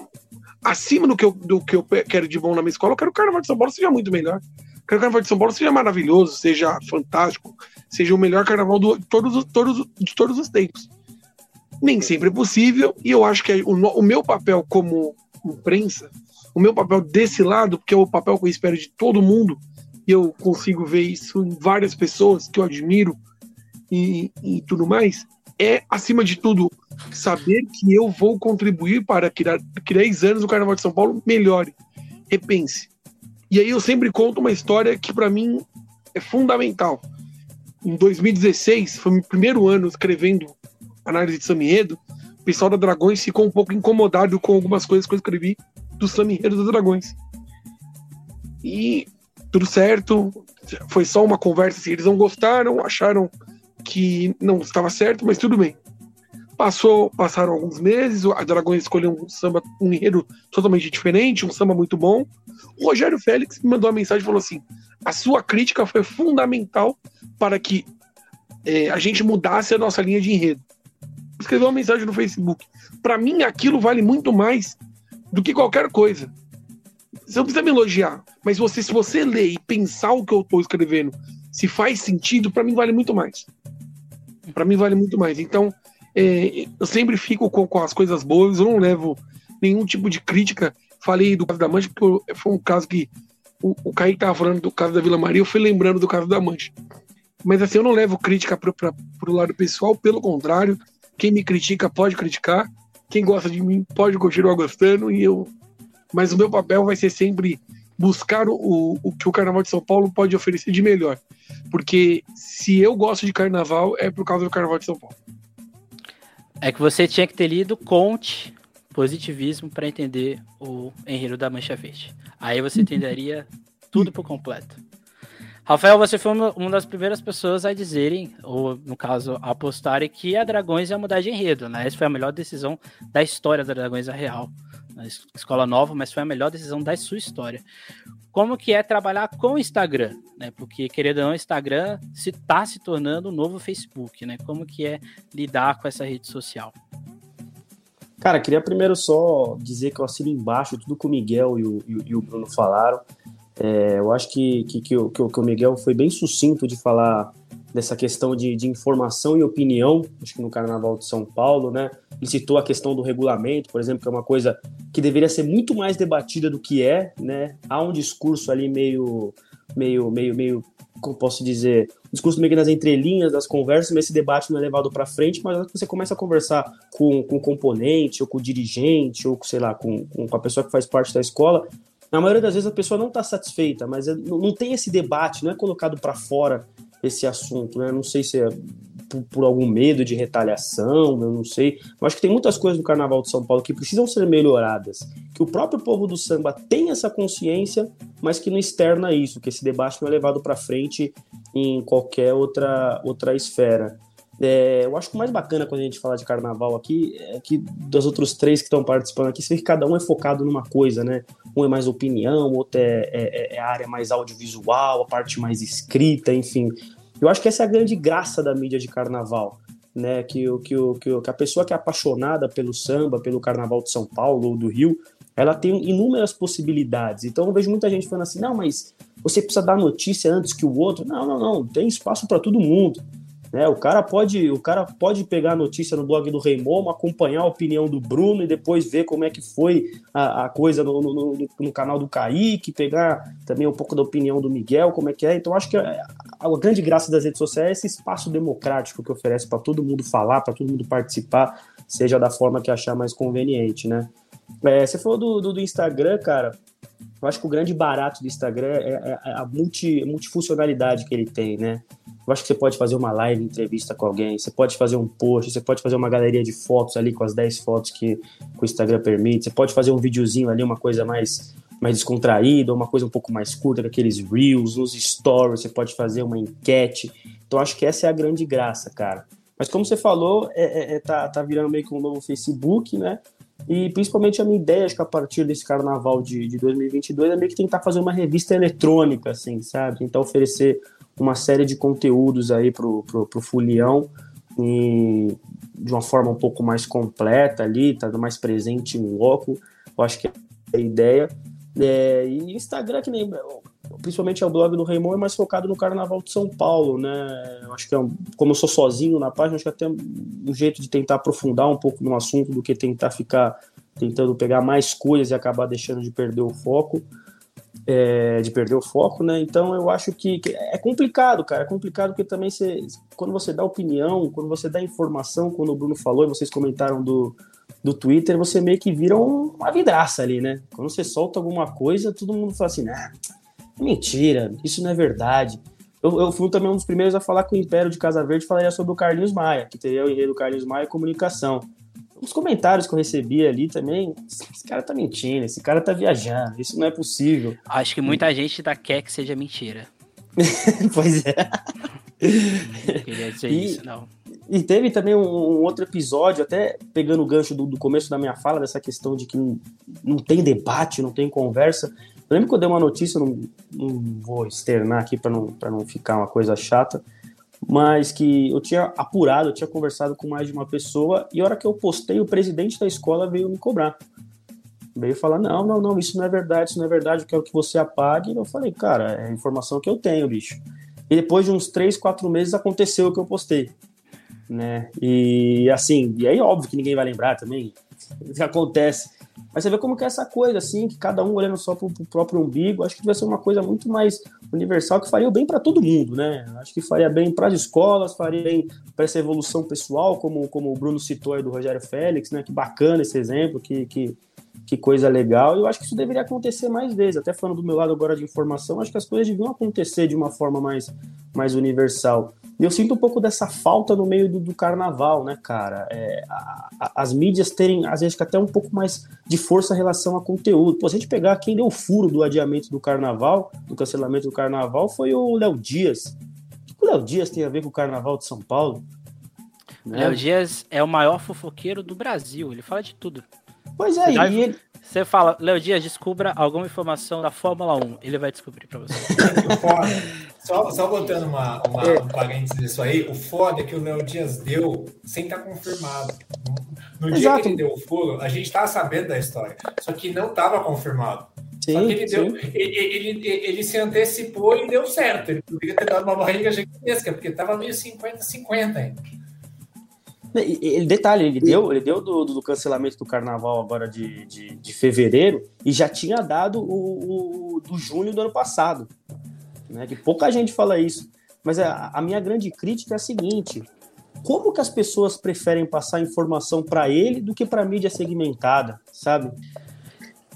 acima do que eu, do que eu quero de bom na minha escola, eu quero que o Carnaval de São Paulo seja muito melhor. Carnaval de São Paulo seja maravilhoso, seja fantástico, seja o melhor carnaval de todos, todos, de todos os tempos. Nem sempre é possível, e eu acho que o, o meu papel como imprensa, o meu papel desse lado, porque é o papel que eu espero de todo mundo, e eu consigo ver isso em várias pessoas que eu admiro e, e tudo mais, é, acima de tudo, saber que eu vou contribuir para que, que 10 anos o Carnaval de São Paulo melhore, repense. E aí eu sempre conto uma história que para mim é fundamental em 2016, foi meu primeiro ano escrevendo análise de Samiedo, o pessoal da Dragões ficou um pouco incomodado com algumas coisas que eu escrevi do Samiedo dos Dragões. E tudo certo, foi só uma conversa, assim, eles não gostaram, acharam que não estava certo, mas tudo bem. Passou, passaram alguns meses, a Dragões escolheu um samba, um enredo totalmente diferente, um samba muito bom. O Rogério Félix me mandou uma mensagem e falou assim: a sua crítica foi fundamental para que é, a gente mudasse a nossa linha de enredo. Escreveu uma mensagem no Facebook. Para mim, aquilo vale muito mais do que qualquer coisa. Você não precisa me elogiar, mas você, se você ler e pensar o que eu estou escrevendo, se faz sentido, para mim vale muito mais. Para mim vale muito mais. Então, é, eu sempre fico com, com, as coisas boas, eu não levo nenhum tipo de crítica. Falei do caso da Mancha, porque foi um caso que o, o Kaique estava falando do caso da Vila Maria, eu fui lembrando do caso da Mancha. Mas assim, eu não levo crítica para o lado pessoal, pelo contrário, quem me critica pode criticar, quem gosta de mim pode continuar gostando, e eu. Mas o meu papel vai ser sempre buscar o, o que o Carnaval de São Paulo pode oferecer de melhor. Porque se eu gosto de carnaval, é por causa do Carnaval de São Paulo. É que você tinha que ter lido Conte, Positivismo, para entender o enredo da Mancha Verde. Aí você entenderia tudo por completo. Rafael, você foi uma, uma, das primeiras pessoas a dizerem, ou no caso, a apostarem que a Dragões ia mudar de enredo, né? Essa foi a melhor decisão da história da Dragões a Real. Na escola nova, mas foi a melhor decisão da sua história. Como que é trabalhar com o Instagram, né? Porque, querendo ou não, o Instagram se está se tornando o novo Facebook, né? Como que é lidar com essa rede social? Cara, queria primeiro só dizer que eu assino embaixo tudo que o Miguel e o, e o Bruno falaram. É, eu acho que, que, que, o, que, o Miguel foi bem sucinto de falar dessa questão de, de informação e opinião, acho que no Carnaval de São Paulo, né? Ele citou a questão do regulamento, por exemplo, que é uma coisa que deveria ser muito mais debatida do que é, né? Há um discurso ali meio, meio, meio, meio, como posso dizer, um discurso meio que nas entrelinhas das conversas, mas esse debate não é levado para frente, mas você começa a conversar com, com o componente, ou com o dirigente, ou sei lá, com, com a pessoa que faz parte da escola, na maioria das vezes a pessoa não está satisfeita, mas é, não tem esse debate, não é colocado para fora esse assunto, né? Não sei se é por, por, algum medo de retaliação, eu não sei. Eu acho que tem muitas coisas no Carnaval de São Paulo que precisam ser melhoradas, que o próprio povo do samba tem essa consciência, mas que não externa isso, que esse debate não é levado para frente em qualquer outra, outra esfera. É, eu acho que o mais bacana quando a gente fala de carnaval aqui é que dos outros três que estão participando aqui, você vê que cada um é focado numa coisa, né? Um é mais opinião, outro é, é, é, a área mais audiovisual, a parte mais escrita, enfim. Eu acho que essa é a grande graça da mídia de carnaval, né? Que, que, que, que a pessoa que é apaixonada pelo samba, pelo carnaval de São Paulo ou do Rio, ela tem inúmeras possibilidades. Então eu vejo muita gente falando assim: não, mas você precisa dar notícia antes que o outro. Não, não, não, tem espaço para todo mundo. Né? O cara pode, o cara pode pegar a notícia no blog do Rei acompanhar a opinião do Bruno e depois ver como é que foi a, a coisa no, no, no, no, canal do Kaique, pegar também um pouco da opinião do Miguel, como é que é. Então acho que a, a grande graça das redes sociais é esse espaço democrático que oferece para todo mundo falar, para todo mundo participar, seja da forma que achar mais conveniente, né? É, você falou do, do, do Instagram, cara. Eu acho que o grande barato do Instagram é, é a multi, multifuncionalidade que ele tem, né? Eu acho que você pode fazer uma live entrevista com alguém, você pode fazer um post, você pode fazer uma galeria de fotos ali com as 10 fotos que, que o Instagram permite, você pode fazer um videozinho ali, uma coisa mais, mais descontraída, uma coisa um pouco mais curta, com aqueles reels, nos stories, você pode fazer uma enquete. Então acho que essa é a grande graça, cara. Mas como você falou, é, é, é tá, tá virando meio que um novo Facebook, né? E principalmente a minha ideia, acho que a partir desse carnaval de, de 2022, é meio que tentar fazer uma revista eletrônica, assim, sabe? Tentar oferecer uma série de conteúdos aí pro, pro, pro Fulião e de uma forma um pouco mais completa ali, tá mais presente em loco. Eu acho que é a ideia. É, e Instagram, que nem principalmente é o blog do Raymond, é mais focado no Carnaval de São Paulo, né? Eu acho que é um, como eu sou sozinho na página, acho que é até um jeito de tentar aprofundar um pouco no assunto do que tentar ficar tentando pegar mais coisas e acabar deixando de perder o foco é, de perder o foco, né? Então eu acho que, que, é complicado, cara. É complicado porque também você, quando você dá opinião, quando você dá informação, quando o Bruno falou e vocês comentaram do, do Twitter, você meio que vira uma vidraça ali, né? Quando você solta alguma coisa, todo mundo fala assim, ah, mentira, isso não é verdade. Eu, eu, fui também um dos primeiros a falar que o Império de Casa Verde falaria sobre o Carlinhos Maia, que teria o enredo Carlinhos Maia comunicação os comentários que eu recebi ali também, esse cara tá mentindo, esse cara tá viajando, isso não é possível. Acho que muita gente tá quer que seja mentira. pois é. Não queria dizer e, isso, não. E teve também um, um outro episódio, até pegando o gancho do, do, começo da minha fala, dessa questão de que não, não tem debate, não tem conversa. Eu lembro que eu dei uma notícia, não, não vou externar aqui para não, não ficar uma coisa chata, mas que eu tinha apurado, eu tinha conversado com mais de uma pessoa, e a hora que eu postei, o presidente da escola veio me cobrar. Veio falar: não, não, não, isso não é verdade, isso não é verdade, eu quero que você apague. Eu falei: cara, é a informação que eu tenho, bicho. E depois de uns três, quatro meses aconteceu o que eu postei. Né? E assim, e aí óbvio que ninguém vai lembrar também. Acontece? Mas você vê como que é essa coisa, assim, que cada um olhando só pro, pro próprio umbigo, acho que vai ser uma coisa muito mais universal que faria bem para todo mundo, né? Acho que faria bem para as escolas, faria bem para essa evolução pessoal, como, como o Bruno citou aí do Rogério Félix, né? Que bacana esse exemplo, que, que, que coisa legal. E eu acho que isso deveria acontecer mais vezes. Até falando do meu lado agora de informação, acho que as coisas deviam acontecer de uma forma mais, mais universal. E eu sinto um pouco dessa falta no meio do, do carnaval, né, cara? É, a, a, as mídias terem, às vezes, até um pouco mais de força em relação a conteúdo. Pô, se a gente pegar quem deu o furo do adiamento do carnaval, do cancelamento do carnaval, foi o Léo Dias. O que o Léo Dias tem a ver com o carnaval de São Paulo? Né? Léo Dias é o maior fofoqueiro do Brasil, ele fala de tudo. Pois é, e ele, você fala, Léo Dias, descubra alguma informação da Fórmula 1. Ele vai descobrir para você. só, só botando uma, uma, é. um parênteses disso aí, o foda é que o Léo Dias deu sem estar tá confirmado. No Exato. dia que ele deu o furo, a gente estava sabendo da história, só que não estava confirmado. Sim, só que ele, deu, ele, ele, ele, se antecipou e deu certo. Ele poderia ter dado uma barriga gigantesca, porque estava meio 50-50 ainda. Ele, detalhe, ele deu, ele deu do, do cancelamento do carnaval agora de, de, de, fevereiro e já tinha dado o, o, do junho do ano passado. Né? Que pouca gente fala isso. Mas a, a minha grande crítica é a seguinte: como que as pessoas preferem passar informação para ele do que para mídia segmentada, sabe?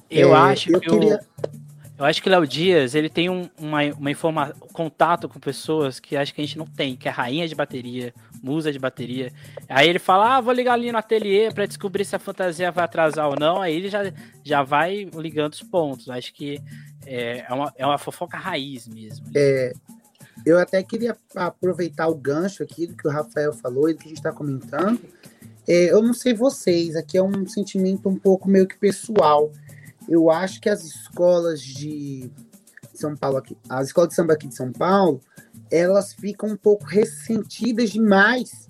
Eu é, acho eu que queria... o, eu acho que o Léo Dias, ele tem um, uma, uma informação, contato com pessoas que acho que a gente não tem, que é rainha de bateria, musa de bateria. Aí ele fala, ah, vou ligar ali no ateliê para descobrir se a fantasia vai atrasar ou não. Aí ele já, já vai ligando os pontos. Acho que é, é, uma, é uma fofoca raiz mesmo. É, eu até queria aproveitar o gancho aqui do que o Rafael falou e do que a gente está comentando. É, eu não sei vocês, aqui é um sentimento um pouco meio que pessoal eu acho que as escolas de São Paulo aqui, as escolas de samba aqui de São Paulo, elas ficam um pouco ressentidas demais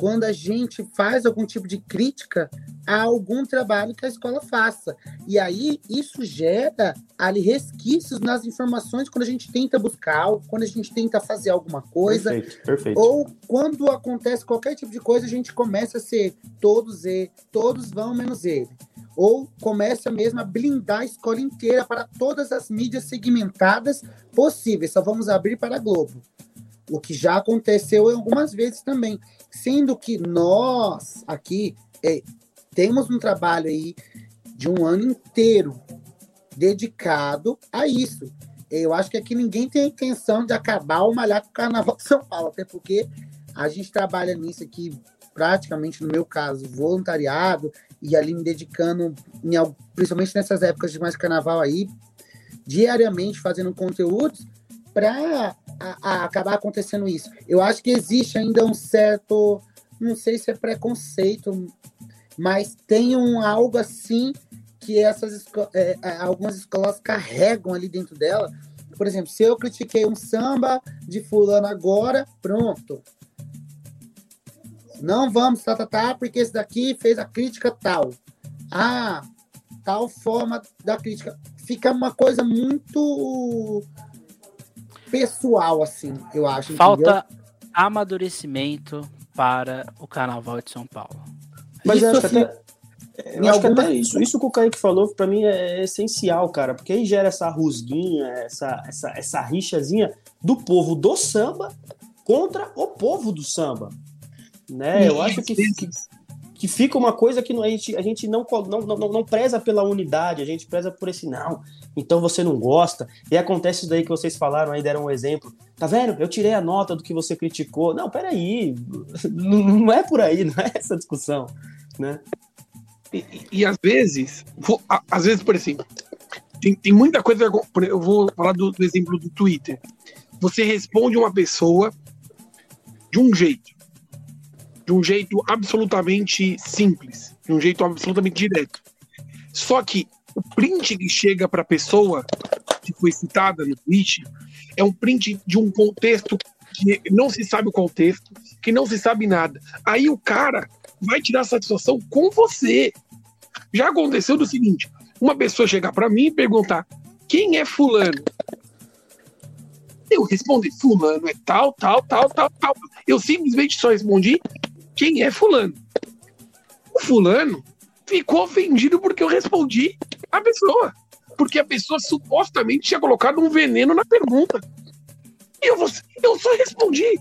quando a gente faz algum tipo de crítica a algum trabalho que a escola faça. E aí isso gera ali resquícios nas informações quando a gente tenta buscar algo, quando a gente tenta fazer alguma coisa. Perfeito, perfeito. Ou quando acontece qualquer tipo de coisa, a gente começa a ser todos e todos vão menos ele ou começa mesmo a blindar a escola inteira para todas as mídias segmentadas possíveis. Só vamos abrir para a Globo. O que já aconteceu algumas vezes também. Sendo que nós aqui é, temos um trabalho aí de um ano inteiro dedicado a isso. Eu acho que aqui ninguém tem a intenção de acabar o malhar com o Carnaval de São Paulo, até porque a gente trabalha nisso aqui praticamente, no meu caso, voluntariado, e ali me dedicando, em, principalmente nessas épocas de mais carnaval aí, diariamente fazendo conteúdos para acabar acontecendo isso. Eu acho que existe ainda um certo, não sei se é preconceito, mas tem um algo assim que essas é, é, algumas escolas carregam ali dentro dela. Por exemplo, se eu critiquei um samba de fulano agora, pronto, não vamos tá, tá, tá, porque esse daqui fez a crítica tal. Ah, tal forma da crítica. Fica uma coisa muito pessoal, assim, eu acho. Falta entendeu? amadurecimento para o Carnaval de São Paulo. Mas isso, eu acho que até, eu acho que até isso, isso que o Kaique falou, para mim é essencial, cara, porque aí gera essa rusguinha, essa, essa, essa rixazinha do povo do samba contra o povo do samba né? Eu acho que, que, que, fica uma coisa que a gente, a gente não, não, não, não preza pela unidade, a gente preza por esse não. Então você não gosta. E acontece isso daí que vocês falaram aí, deram um exemplo. Tá vendo? Eu tirei a nota do que você criticou. Não, peraí. Não, não é por aí, não é essa discussão, né? E, e, às vezes, vou, às vezes, por exemplo, tem, tem muita coisa. Eu vou falar do, do exemplo do Twitter. Você responde uma pessoa de um jeito de um jeito absolutamente simples, de um jeito absolutamente direto. Só que o print que chega para a pessoa que foi citada no tweet é um print de um contexto que não se sabe o contexto, que não se sabe nada. Aí o cara vai tirar satisfação com você. Já aconteceu do seguinte: uma pessoa chegar para mim e perguntar quem é fulano. Eu respondi, fulano é tal, tal, tal, tal, tal. Eu simplesmente só respondi quem é fulano. O fulano ficou ofendido porque eu respondi a pessoa. Porque a pessoa supostamente tinha colocado um veneno na pergunta. E eu, eu só respondi.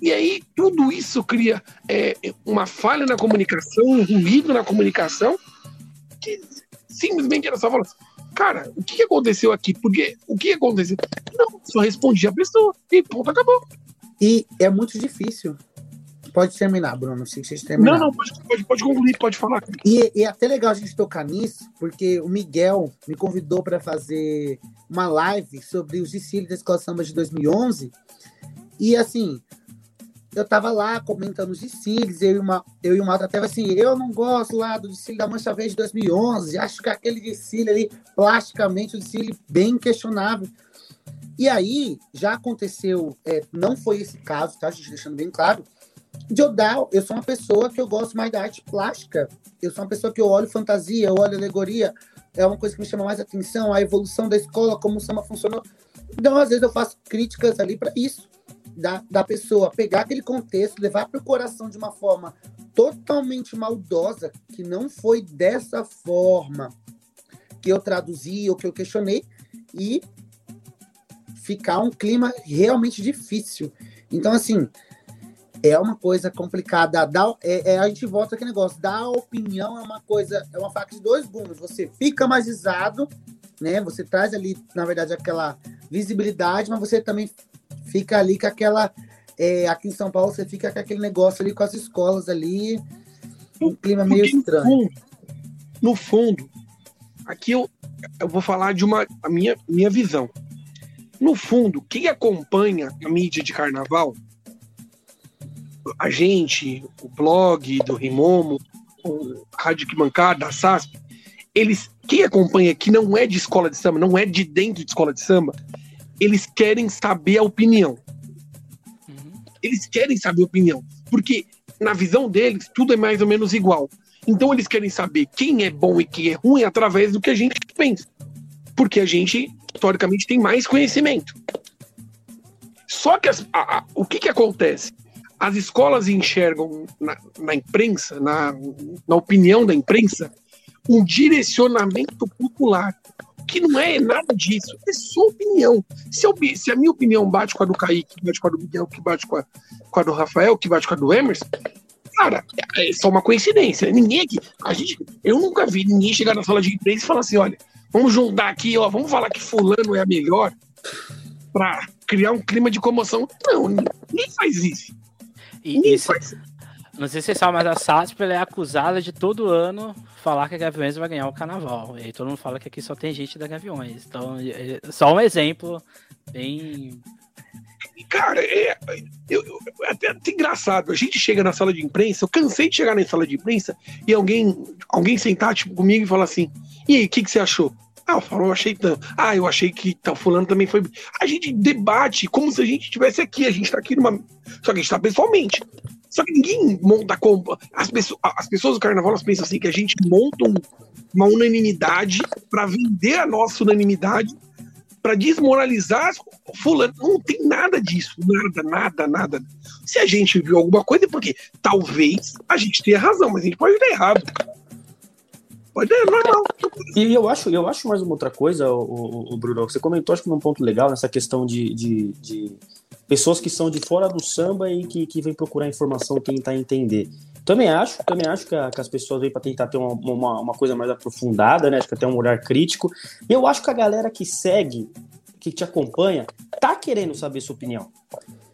E aí, tudo isso cria é, uma falha na comunicação, um ruído na comunicação, que simplesmente era só falar assim, cara, o que aconteceu aqui? Porque o que aconteceu? Não, só respondi a pessoa e ponto, acabou. E é muito difícil Pode terminar, Bruno. Se vocês terminar. Não, não, pode, pode, pode concluir, pode falar. E, e é até legal a gente tocar nisso, porque o Miguel me convidou para fazer uma live sobre os desfiles da Escola Samba de 2011. E assim, eu tava lá comentando os desfiles, eu e uma, eu e uma outra até assim, eu não gosto lá do desfile da Mancha Verde de 2011, acho que aquele desfile ali, plasticamente, o desfile bem questionável. E aí, já aconteceu, é, não foi esse caso, tá, gente, deixando bem claro, dar, eu sou uma pessoa que eu gosto mais da arte plástica. Eu sou uma pessoa que eu olho fantasia, eu olho alegoria. É uma coisa que me chama mais atenção, a evolução da escola, como o samba funcionou. Então, às vezes, eu faço críticas ali para isso. da, da pessoa pegar aquele contexto, levar para o coração de uma forma totalmente maldosa, que não foi dessa forma que eu traduzi ou que eu questionei, e ficar um clima realmente difícil. Então, assim, é uma coisa complicada. Dá, é, é, a gente volta aquele negócio. Dar opinião é uma coisa, é uma faca de dois gumes. Você fica mais risado, né? Você traz ali, na verdade, aquela visibilidade, mas você também fica ali com aquela. É, aqui em São Paulo, você fica com aquele negócio ali com as escolas ali. Um clima meio estranho. No fundo, no fundo aqui eu, eu vou falar de uma a minha, minha visão. No fundo, quem acompanha a mídia de carnaval, a gente, o blog do Rimomo, o Rádio Quimancada, a SASP, eles, quem acompanha que não é de escola de samba, não é de dentro de escola de samba, eles querem saber a opinião. Uhum. Eles querem saber a opinião, porque na visão deles tudo é mais ou menos igual. Então eles querem saber quem é bom e quem é ruim através do que a gente pensa. Porque a gente, historicamente, tem mais conhecimento. Só que as, a, a, o que, que acontece? As escolas enxergam na, na imprensa, na, na opinião da imprensa, um direcionamento popular que não é nada disso, é sua opinião. Se, eu, se, a minha opinião bate com a do Kaique, que bate com a do Miguel, que bate com a, com a do Rafael, que bate com a do Emerson, Cara, é só uma coincidência. Ninguém aqui. A gente, eu nunca vi ninguém chegar na sala de imprensa e falar assim: olha, vamos juntar aqui, ó, vamos falar que fulano é a melhor para criar um clima de comoção. Não, ninguém faz isso. E isso. Não sei se você sabe, mas a SASP é acusada de todo ano falar que a Gaviões vai ganhar o carnaval. E aí todo mundo fala que aqui só tem gente da Gaviões. Então, é, é só um exemplo bem Cara, é, eu, eu, é até, até engraçado. A gente chega na sala de imprensa, eu cansei de chegar na sala de imprensa e alguém, alguém sentar tipo, comigo e falar assim: e aí, o que, que você achou? Ah, eu falo, eu achei tanto. Ah, eu achei que tá, fulano também foi. A gente debate como se a gente estivesse aqui. A gente tá aqui numa. Só que a gente tá pessoalmente. Só que ninguém monta como. As pessoas, as pessoas do carnaval elas pensam assim que a gente monta um, uma unanimidade para vender a nossa unanimidade para desmoralizar fulano. Não tem nada disso, nada, nada, nada. Se a gente viu alguma coisa, é porque talvez a gente tenha razão, mas a gente pode estar errado. Pode normal. E eu acho, eu acho mais uma outra coisa, o, o, o Bruno, você comentou acho que num ponto legal nessa questão de, de, de pessoas que são de fora do samba e que, que vem procurar informação tentar entender. Também acho, também acho que, a, que as pessoas vêm para tentar ter uma, uma, uma, coisa mais aprofundada, né? Acho que até um olhar crítico. E eu acho que a galera que segue, que te acompanha, tá querendo saber sua opinião.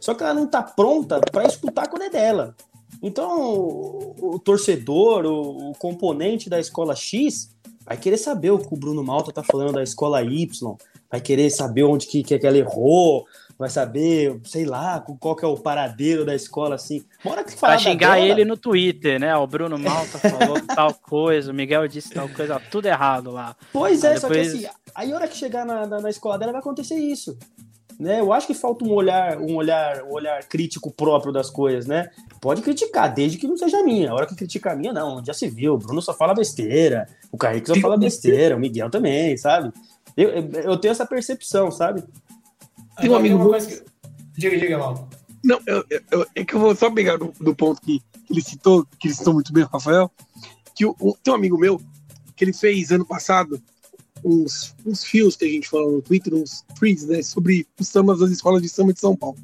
Só que ela não tá pronta para escutar quando é dela. Então, o, o torcedor, o, o, componente da escola X, vai querer saber o que o Bruno Malta tá falando da escola Y, vai querer saber onde que, que ela errou, vai saber, sei lá, qual que é o paradeiro da escola, assim. Bora que Vai xingar dela. ele no Twitter, né? O Bruno Malta falou tal coisa, o Miguel disse tal coisa, tudo errado lá. Pois é, depois... só que assim, aí a hora que chegar na, na, na, escola dela vai acontecer isso. Né? Eu acho que falta um olhar, um olhar, um olhar crítico próprio das coisas, né? Pode criticar, desde que não seja minha. A hora que critica a minha, não, já se viu. O Bruno só fala besteira, o Kaique só fala besteira, o Miguel também, sabe? Eu, eu tenho essa percepção, sabe? Tem um amigo. Que... Diga, diga, Mal. Não, eu, eu, é que eu vou só pegar do, do, ponto que ele citou, que ele citou muito bem, Rafael, que o, o, tem um amigo meu que ele fez ano passado uns, uns fios que a gente falou no Twitter, uns tweets, né, sobre os sambas das escolas de samba de São Paulo.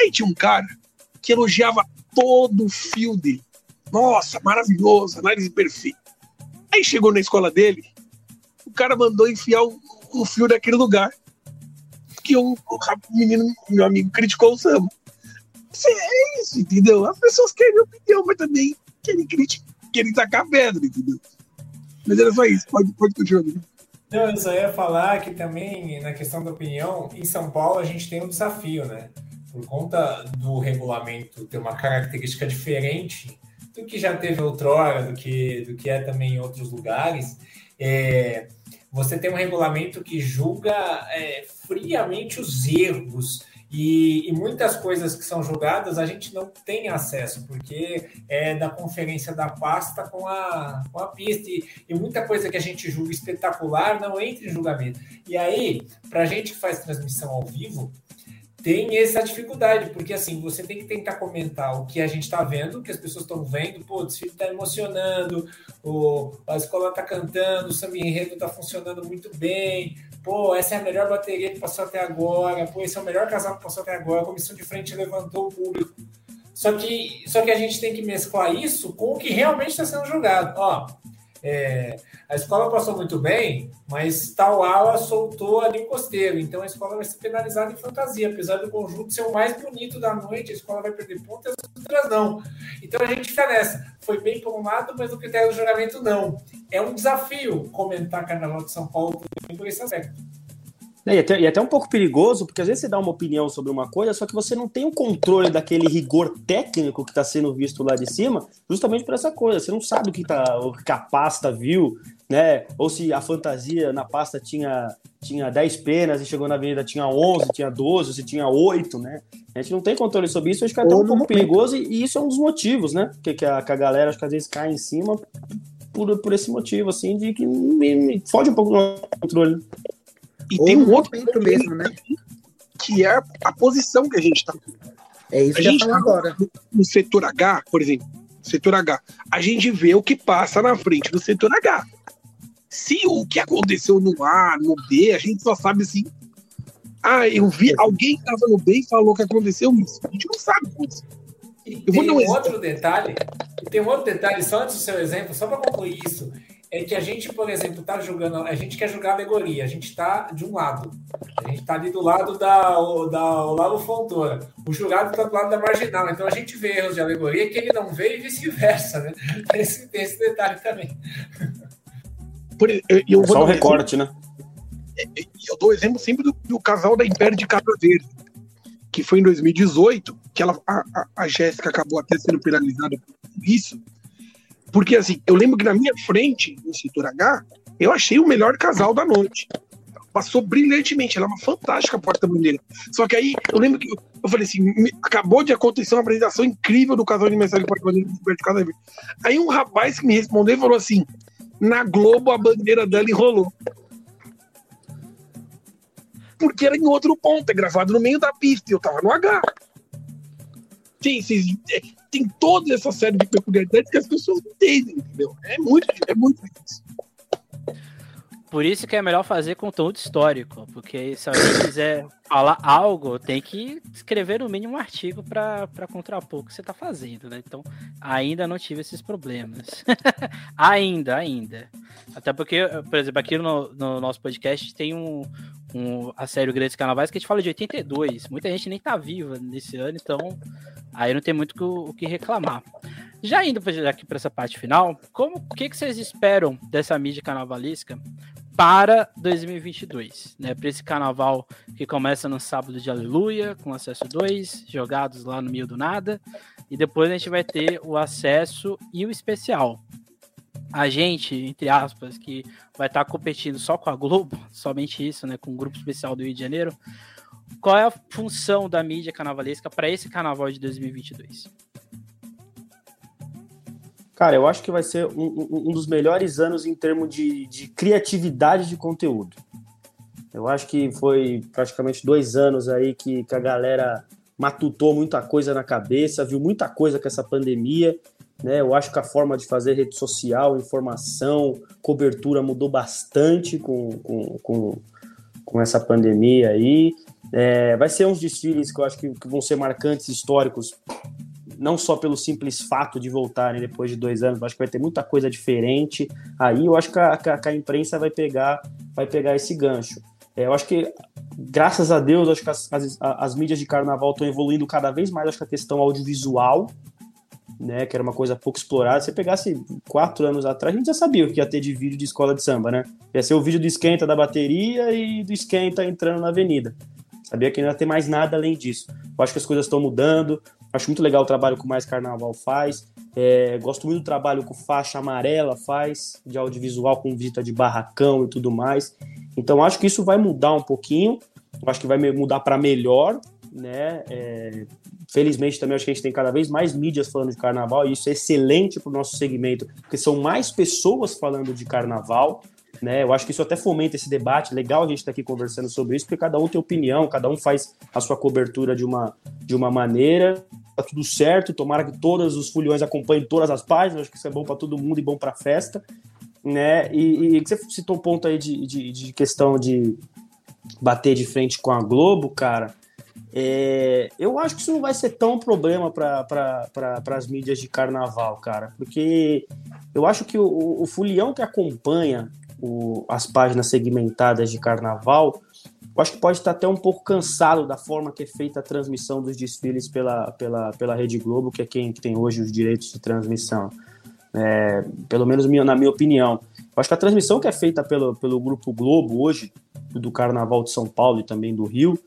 Aí tinha um cara que elogiava todo o fio dele. Nossa, maravilhoso, análise perfeita. Aí chegou na escola dele, o cara mandou enfiar o, o fio naquele lugar que um, um menino, meu amigo, criticou o samba. É isso, entendeu? As pessoas querem opinião, mas também querem criticar, querem tacar pedra, entendeu? Mas era só isso, pode, pode continuar. Não, eu só ia falar que também, na questão da opinião, em São Paulo a gente tem um desafio, né? Por conta do regulamento ter uma característica diferente do que já teve outrora, do que, do que é também em outros lugares, é, você tem um regulamento que julga é, friamente os erros e, e, muitas coisas que são julgadas a gente não tem acesso, porque é da conferência da pasta com a, com a pista, e, e muita coisa que a gente julga espetacular não entra em julgamento. E aí, para a gente que faz transmissão ao vivo, tem essa dificuldade, porque assim, você tem que tentar comentar o que a gente está vendo, o que as pessoas estão vendo, pô, o desfile está emocionando, o, a escola está cantando, o samba enredo está funcionando muito bem, pô, essa é a melhor bateria que passou até agora, pô, esse é o melhor casal que passou até agora, a comissão de frente levantou o público. Só que, só que a gente tem que mesclar isso com o que realmente está sendo jogado. Ó, é, a escola passou muito bem, mas tal ala soltou ali o costeiro, então a escola vai ser penalizada em fantasia, apesar do conjunto ser o mais bonito da noite, a escola vai perder pontos e as outras não. Então a gente fica nessa. Foi bem por um lado, mas no critério do juramento não. É um desafio comentar Carnaval de São Paulo por esse aspecto. É, e, até, e até um pouco perigoso, porque às vezes você dá uma opinião sobre uma coisa, só que você não tem o controle daquele rigor técnico que está sendo visto lá de cima, justamente por essa coisa. Você não sabe o que, tá, o que a pasta viu, né? Ou se a fantasia na pasta tinha, tinha 10 penas e chegou na avenida tinha 11, tinha 12, se tinha 8, né? A gente não tem controle sobre isso, acho que é até um pouco perigoso, e, isso é um dos motivos, né? Que, que, a, que a galera acho que às vezes cai em cima por, por esse motivo, assim, de que me, me foge um pouco do controle. E Ou tem um outro ponto mesmo, né? Que é a posição que a gente está. É isso a que gente tá agora. No setor H, por exemplo, setor H, a gente vê o que passa na frente do setor H. Se o que aconteceu no A, no B, a gente só sabe assim. Ah, eu vi, alguém estava no B e falou que aconteceu isso. A gente não sabe isso. Eu vou dar um outro detalhe, tem um outro detalhe, só antes do seu exemplo, só para concluir isso é que a gente, por exemplo, está jogando, a gente quer jogar alegoria, a gente está de um lado, a gente está ali do lado da, da Olavo Fontoura, o jurado está do lado da marginal, então a gente vê erros de alegoria que ele não vê e vice-versa, né? Tem esse, tem esse detalhe também. Por, eu, eu é só um recorte, né? Eu dou exemplo sempre do, do casal da Império de Casa Verde, que foi em 2018, que ela, a, a, a Jéssica acabou até sendo penalizada por isso, porque, assim, eu lembro que na minha frente, no setor H, eu achei o melhor casal da noite. Passou brilhantemente, ela é uma fantástica porta-bandeira. Só que aí, eu lembro que eu falei assim: acabou de acontecer uma apresentação incrível do casal de mensagem porta-bandeira do Verde. Aí um rapaz que me respondeu falou assim: na Globo a bandeira dela enrolou. Porque era em outro ponto, é gravado no meio da pista, e eu tava no H. Sim, sim, tem toda essa série de peculiaridades que as pessoas não entendem, entendeu? É muito, é muito difícil. Por isso que é melhor fazer conteúdo histórico, porque se alguém quiser falar algo, tem que escrever no mínimo um artigo para contrapor o que você está fazendo, né? Então, ainda não tive esses problemas. ainda, ainda. Até porque, por exemplo, aqui no, no nosso podcast tem um, um, a série Grandes Carnavais que a gente fala de 82. Muita gente nem tá viva nesse ano, então aí não tem muito o, que reclamar. Já indo aqui para essa parte final, como o que, que vocês esperam dessa mídia carnavalesca para 2022, né? Para esse carnaval que começa no sábado de Aleluia, com acesso 2, jogados lá no meio do nada, e depois a gente vai ter o acesso e o especial a gente, entre aspas, que vai estar competindo só com a Globo, somente isso, né, com o grupo especial do Rio de Janeiro, qual é a função da mídia carnavalesca para esse carnaval de 2022? Cara, eu acho que vai ser um, um dos melhores anos em termos de, de, criatividade de conteúdo. Eu acho que foi praticamente dois anos aí que, que a galera matutou muita coisa na cabeça, viu muita coisa com essa pandemia né? Eu acho que a forma de fazer rede social, informação, cobertura mudou bastante com, com, com, com essa pandemia aí. É, vai ser uns desfiles que eu acho que, que, vão ser marcantes históricos, não só pelo simples fato de voltarem depois de dois anos, acho que vai ter muita coisa diferente. Aí eu acho que a, que a imprensa vai pegar, vai pegar esse gancho. É, eu acho que, graças a Deus, acho que as, as, as mídias de carnaval estão evoluindo cada vez mais, acho que a questão audiovisual, né, que era uma coisa pouco explorada. Se você pegasse quatro anos atrás, a gente já sabia o que ia ter de vídeo de escola de samba, né? Ia ser o vídeo do esquenta da bateria e do esquenta entrando na avenida. Sabia que não ia ter mais nada além disso. Eu acho que as coisas estão mudando. Acho muito legal o trabalho que o Mais Carnaval faz. É, gosto muito do trabalho que o Faixa Amarela faz, de audiovisual com visita de barracão e tudo mais. Então acho que isso vai mudar um pouquinho. Acho que vai mudar para melhor, né? É, felizmente também acho que a gente tem cada vez mais mídias falando de carnaval, e isso é excelente para o nosso segmento, porque são mais pessoas falando de carnaval, Né? Eu acho que isso até fomenta esse debate. Legal a gente estar tá aqui conversando sobre isso, porque cada um tem opinião, cada um faz a sua cobertura de uma, de uma maneira. Tá tudo certo, tomara que todos os fulhões acompanhem todas as páginas, acho que isso é bom para todo mundo e bom para a festa. Né? E, e você citou um ponto aí de, de, de questão de bater de frente com a Globo, cara. É, eu acho que isso não vai ser tão problema para pra, as mídias de carnaval, cara, porque eu acho que o, o fulião que acompanha o, as páginas segmentadas de carnaval, eu acho que pode estar até um pouco cansado da forma que é feita a transmissão dos desfiles pela, pela, pela Rede Globo, que é quem que tem hoje os direitos de transmissão. É, pelo menos na minha opinião. Eu acho que a transmissão que é feita pelo, pelo Grupo Globo hoje, do Carnaval de São Paulo e também do Rio,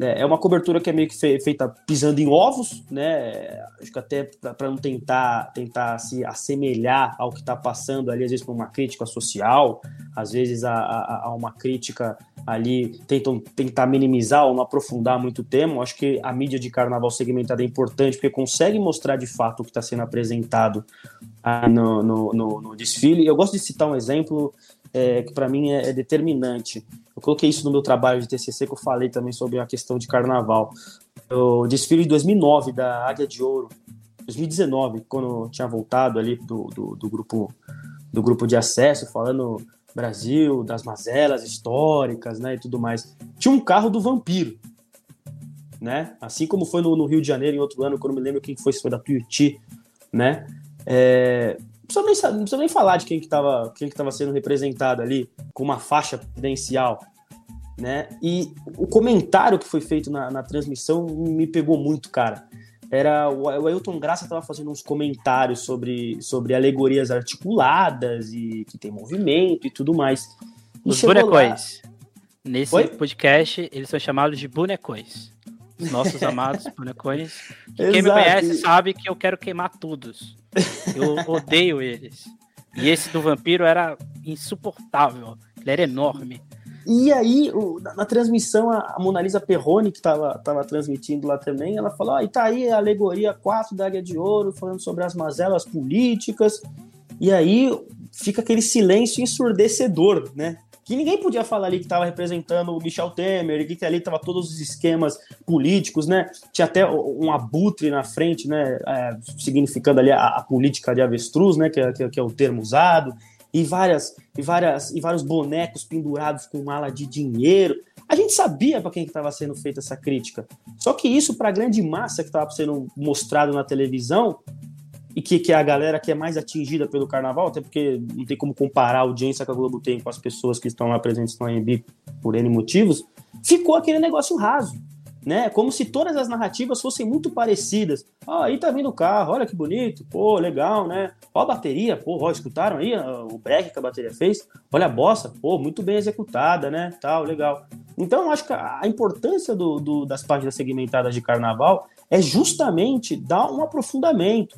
é, é uma cobertura que é meio que feita pisando em ovos, né? Acho que até para não tentar, tentar se assemelhar ao que está passando ali, às vezes, para uma crítica social, às vezes a, a, a, uma crítica ali, tentam tentar minimizar ou não aprofundar muito o tema. Acho que a mídia de carnaval segmentada é importante porque consegue mostrar de fato o que está sendo apresentado no, no, no, no desfile. Eu gosto de citar um exemplo é, que para mim é, é, determinante. Eu coloquei isso no meu trabalho de TCC, que eu falei também sobre a questão de carnaval. O desfile de 2009 da Águia de Ouro, 2019, quando eu tinha voltado ali do, do, do grupo do grupo de acesso, falando Brasil, das mazelas históricas, né, e tudo mais. Tinha um carro do vampiro, né? Assim como foi no, no Rio de Janeiro em outro ano, quando eu me lembro quem foi, se foi da Tuiuti, né? É, precisa nem, não precisa nem falar de quem que estava quem que tava sendo representado ali com uma faixa presidencial, né? E o comentário que foi feito na, na transmissão me pegou muito, cara. Era o, o Ailton Graça estava fazendo uns comentários sobre, sobre alegorias articuladas e que tem movimento e tudo mais. E Os bonecões. Lá... Nesse Oi? podcast, eles são chamados de bonecões. Os nossos amados bonecões. Quem me conhece sabe que eu quero queimar todos. Eu odeio eles. E esse do vampiro era insuportável. Ele era enorme. E aí, o, na, na, transmissão, a, a Mona Lisa Perrone, que estava tava transmitindo lá também, ela falou: ah, e tá aí a alegoria 4 da Águia de Ouro, falando sobre as mazelas políticas. E aí fica aquele silêncio ensurdecedor, né? Que ninguém podia falar ali que estava representando o Michel Temer, que ali estava todos os esquemas políticos, né? Tinha até um abutre na frente, né? É, significando ali a, a, política de avestruz, né? Que é, que, é, que é o termo usado, e várias, e várias, e vários bonecos pendurados com mala de dinheiro. A gente sabia para quem estava sendo feita essa crítica. Só que isso, para a grande massa que estava sendo mostrado na televisão, e que, que é a galera que é mais atingida pelo carnaval, até porque não tem como comparar a audiência que a Globo tem com as pessoas que estão lá presentes no AMB por N motivos, ficou aquele negócio raso. Né? Como se todas as narrativas fossem muito parecidas. Ah, aí tá vindo o carro, olha que bonito, pô, legal, né? Ó a bateria, pô, ó, escutaram aí o break que a bateria fez? Olha a bossa, pô, muito bem executada, né? Tal, legal. Então, acho que a importância do, do, das páginas segmentadas de carnaval é justamente dar um aprofundamento,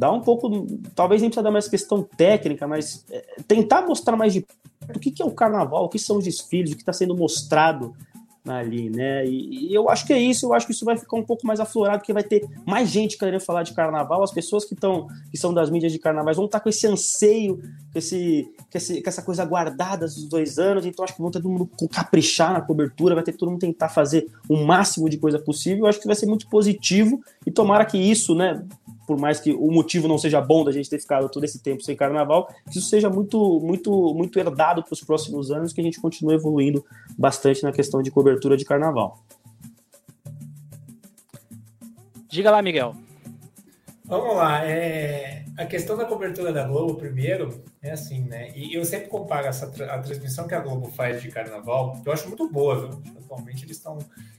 dar um pouco, talvez nem precisa dar mais questão técnica, mas é, tentar mostrar mais de perto o que, que é o carnaval, o que são os desfiles, o que está sendo mostrado ali, né? E, e, eu acho que é isso, eu acho que isso vai ficar um pouco mais aflorado, porque vai ter mais gente querendo falar de carnaval, as pessoas que estão que são das mídias de carnaval vão estar tá com esse anseio, com, esse, com, esse, com essa coisa guardada dos dois anos, então acho que vão ter todo mundo caprichar na cobertura, vai ter todo mundo tentar fazer o máximo de coisa possível, eu acho que vai ser muito positivo e tomara que isso, né, por mais que o motivo não seja bom da gente ter ficado todo esse tempo sem carnaval, que isso seja muito, muito, muito herdado para os próximos anos, que a gente continue evoluindo bastante na questão de cobertura de carnaval. Diga lá, Miguel. Vamos lá. É, a questão da cobertura da Globo, primeiro, é assim, né? E eu sempre comparo essa, a transmissão que a Globo faz de carnaval, que eu acho muito boa, viu? Atualmente eles estão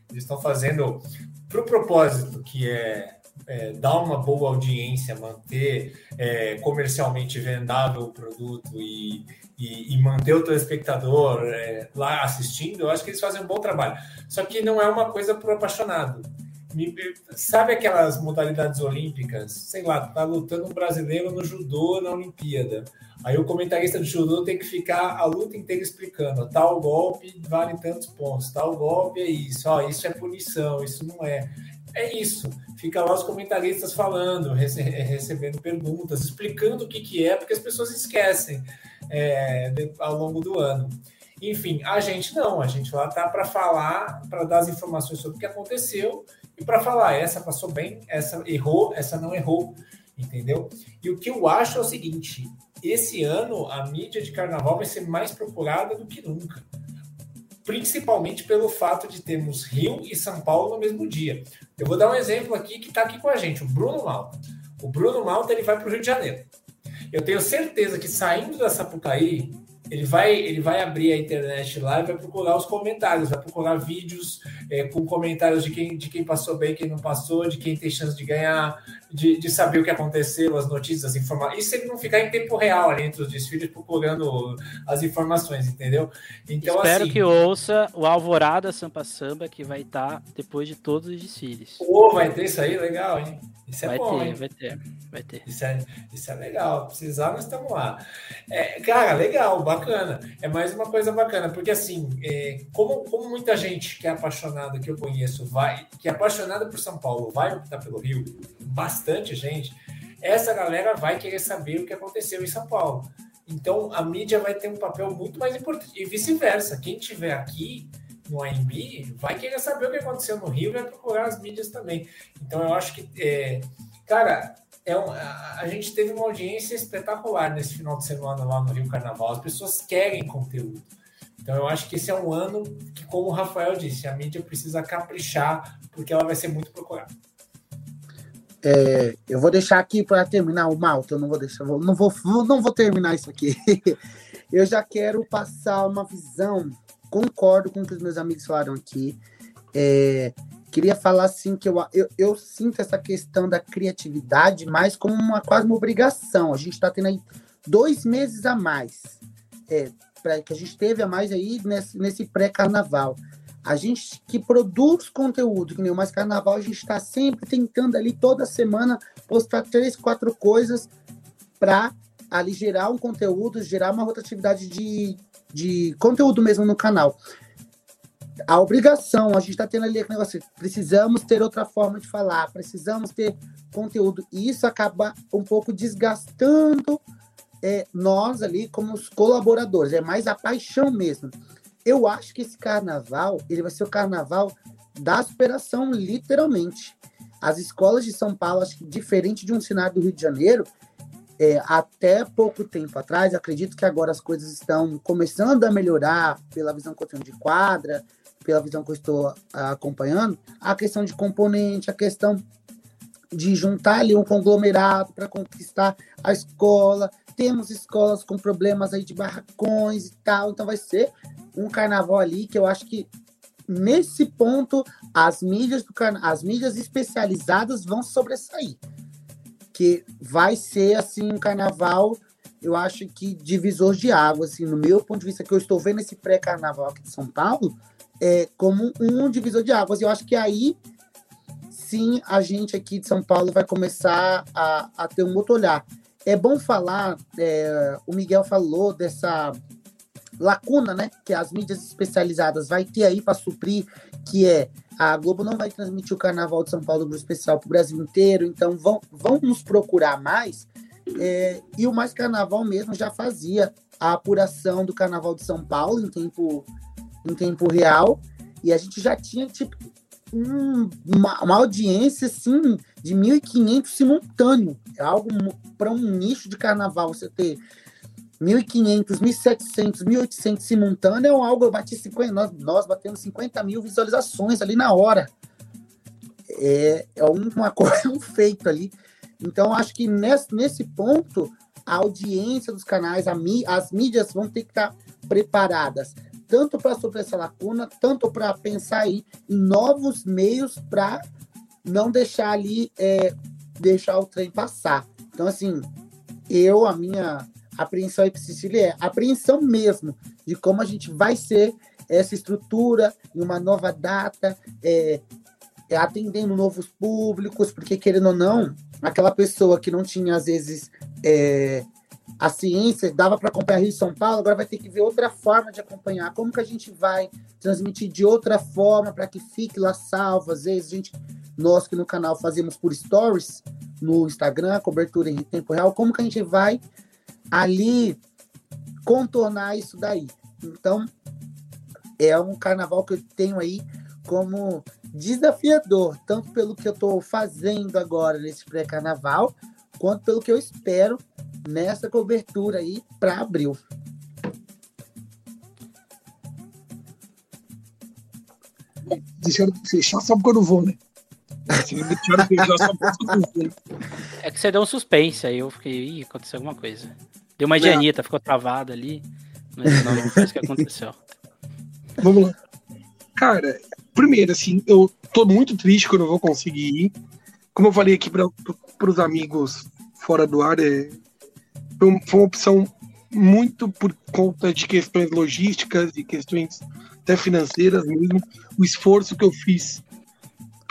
eles estão fazendo para o propósito que é é, dar uma boa audiência, manter é, comercialmente vendável o produto e, e, e manter o telespectador é, lá assistindo, eu acho que eles fazem um bom trabalho. Só que não é uma coisa para o apaixonado. Sabe aquelas modalidades olímpicas? Sei lá, tá lutando um brasileiro no judô na Olimpíada. Aí o comentarista do judô tem que ficar a luta inteira explicando: tal golpe vale tantos pontos, tal golpe é isso, ó, isso é punição, isso não é. É isso. Fica lá os comentaristas falando, rece recebendo perguntas, explicando o que, que é, porque as pessoas esquecem. é, ao longo do ano. Enfim, a gente não, a gente lá tá para falar, para dar as informações sobre o que aconteceu e para falar, essa passou bem, essa errou, essa não errou, entendeu? E o que eu acho é o seguinte: esse ano a mídia de carnaval vai ser mais procurada do que nunca. Principalmente pelo fato de termos Rio e São Paulo no mesmo dia. Eu vou dar um exemplo aqui que está aqui com a gente, o Bruno Malta. O Bruno Malta ele vai para o Rio de Janeiro. Eu tenho certeza que saindo da Sapucaí, ele vai, ele vai abrir a internet lá e vai procurar os comentários, vai procurar vídeos é, com comentários de quem, de quem passou bem, quem não passou, de quem tem chance de ganhar, de, de saber o que aconteceu, as notícias, as informações. Isso ele não ficar em tempo real ali entre os desfiles procurando as informações, entendeu? Então, Espero assim, que ouça o Alvorada Sampa Samba, que vai estar depois de todos os desfiles. Pô, vai ter isso aí, legal, hein? Isso é vai bom, ter, hein? vai ter, vai ter. Isso é, isso é legal. Precisar, nós estamos lá. É, cara, legal, bacana. É mais uma coisa bacana, porque assim, é, como, como muita gente que é apaixonada, que eu conheço, vai, que é apaixonada por São Paulo, vai optar pelo Rio, bastante gente, essa galera vai querer saber o que aconteceu em São Paulo. Então a mídia vai ter um papel muito mais importante. E vice-versa. Quem estiver aqui no AMB, vai querer saber o que aconteceu no Rio e vai procurar as mídias também. Então eu acho que, é, cara, é um, a, gente teve uma audiência espetacular nesse final de semana lá no Rio Carnaval. As pessoas querem conteúdo. Então eu acho que esse é um ano que, como o Rafael disse, a mídia precisa caprichar, porque ela vai ser muito procurada. É, eu vou deixar aqui para terminar o Malta, eu não vou deixar, não vou, não vou terminar isso aqui. eu já quero passar uma visão concordo com o que os meus amigos falaram aqui. É, queria falar assim que eu, eu, eu, sinto essa questão da criatividade mais como uma quase uma obrigação. A gente está tendo aí dois meses a mais, é, pra, que a gente teve a mais aí nesse, nesse pré-carnaval. A gente que produz conteúdo, que nem o Mais Carnaval, a gente está sempre tentando ali toda semana postar três, quatro coisas para ali gerar um conteúdo, gerar uma rotatividade de, de conteúdo mesmo no canal. A obrigação, a gente está tendo ali aquele negócio, precisamos ter outra forma de falar, precisamos ter conteúdo, e isso acaba um pouco desgastando é, nós ali como os colaboradores, é mais a paixão mesmo. Eu acho que esse carnaval, ele vai ser o carnaval da superação, literalmente. As escolas de São Paulo, acho que diferente de um cenário do Rio de Janeiro, é, até pouco tempo atrás, acredito que agora as coisas estão começando a melhorar pela visão que eu tenho de quadra, pela visão que eu estou acompanhando, a questão de componente, a questão de juntar ali um conglomerado para conquistar a escola. Temos escolas com problemas aí de barracões e tal, então vai ser um carnaval ali que eu acho que nesse ponto as mídias do as mídias especializadas vão sobressair que vai ser assim um carnaval, eu acho que divisor de águas, assim, no meu ponto de vista que eu estou vendo esse pré-carnaval aqui de São Paulo, é como um divisor de águas. Eu acho que aí sim a gente aqui de São Paulo vai começar a, a ter um outro olhar. É bom falar, é, o Miguel falou dessa lacuna, né, que as mídias especializadas vai ter aí para suprir, que é a Globo não vai transmitir o Carnaval de São Paulo no especial para o Brasil inteiro, então vão, vão nos procurar mais. É, e o Mais Carnaval mesmo já fazia a apuração do Carnaval de São Paulo em tempo, em tempo real, e a gente já tinha tipo um, uma, uma, audiência assim de 1.500 simultâneo. É algo para um nicho de carnaval você ter 1.500, 1.700, 1.800 simultâneo é algo, eu bati 50, nós, nós batemos 50 mil visualizações ali na hora. É, é uma coisa, um feito ali. Então, acho que nesse, nesse ponto, a audiência dos canais, a, as mídias vão ter que estar preparadas, tanto para suprir essa lacuna, tanto para pensar aí em novos meios para não deixar ali, é, deixar o trem passar. Então, assim, eu, a minha apreensão Cecília é apreensão mesmo de como a gente vai ser essa estrutura em uma nova data, é, é, atendendo novos públicos, porque querendo ou não, aquela pessoa que não tinha às vezes é, a ciência, dava para acompanhar Rio e São Paulo, agora vai ter que ver outra forma de acompanhar, como que a gente vai transmitir de outra forma para que fique lá salvo, às vezes a gente, nós que no canal fazemos por stories, no Instagram, cobertura em tempo real, como que a gente vai ali contornar isso daí. Então, é um carnaval que eu tenho aí como desafiador, tanto pelo que eu estou fazendo agora nesse pré-carnaval, quanto pelo que eu espero nessa cobertura aí para abril. Deixaram fechar só porque eu não vou, né? É que você deu um suspense aí, eu fiquei, ih, aconteceu alguma coisa. Deu uma Janita, ficou travada ali, mas não, não foi isso que aconteceu. Vamos lá. Cara, primeiro, assim, eu tô muito triste que eu não vou conseguir ir. Como eu falei aqui para os amigos fora do ar, é, foi uma opção muito por conta de questões logísticas e questões até financeiras mesmo. O esforço que eu fiz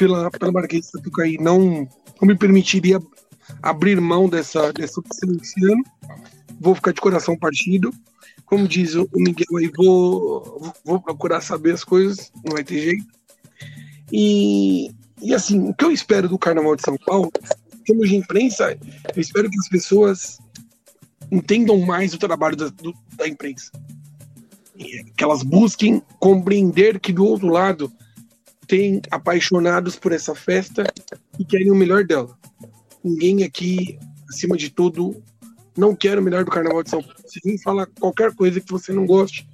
pela, pela Marquês de Sapucaí não, não me permitiria abrir mão dessa, dessa opção esse ano. Vou ficar de coração partido. Como diz o Miguel aí, vou, vou procurar saber as coisas, não vai ter jeito. E, e assim, o que eu espero do Carnaval de São Paulo, termos de imprensa, eu espero que as pessoas entendam mais o trabalho da, do, da imprensa. Que elas busquem compreender que do outro lado tem apaixonados por essa festa e querem o melhor dela. Ninguém aqui, acima de tudo, não quer o melhor do Carnaval de São Paulo. Se alguém fala qualquer coisa que você não goste,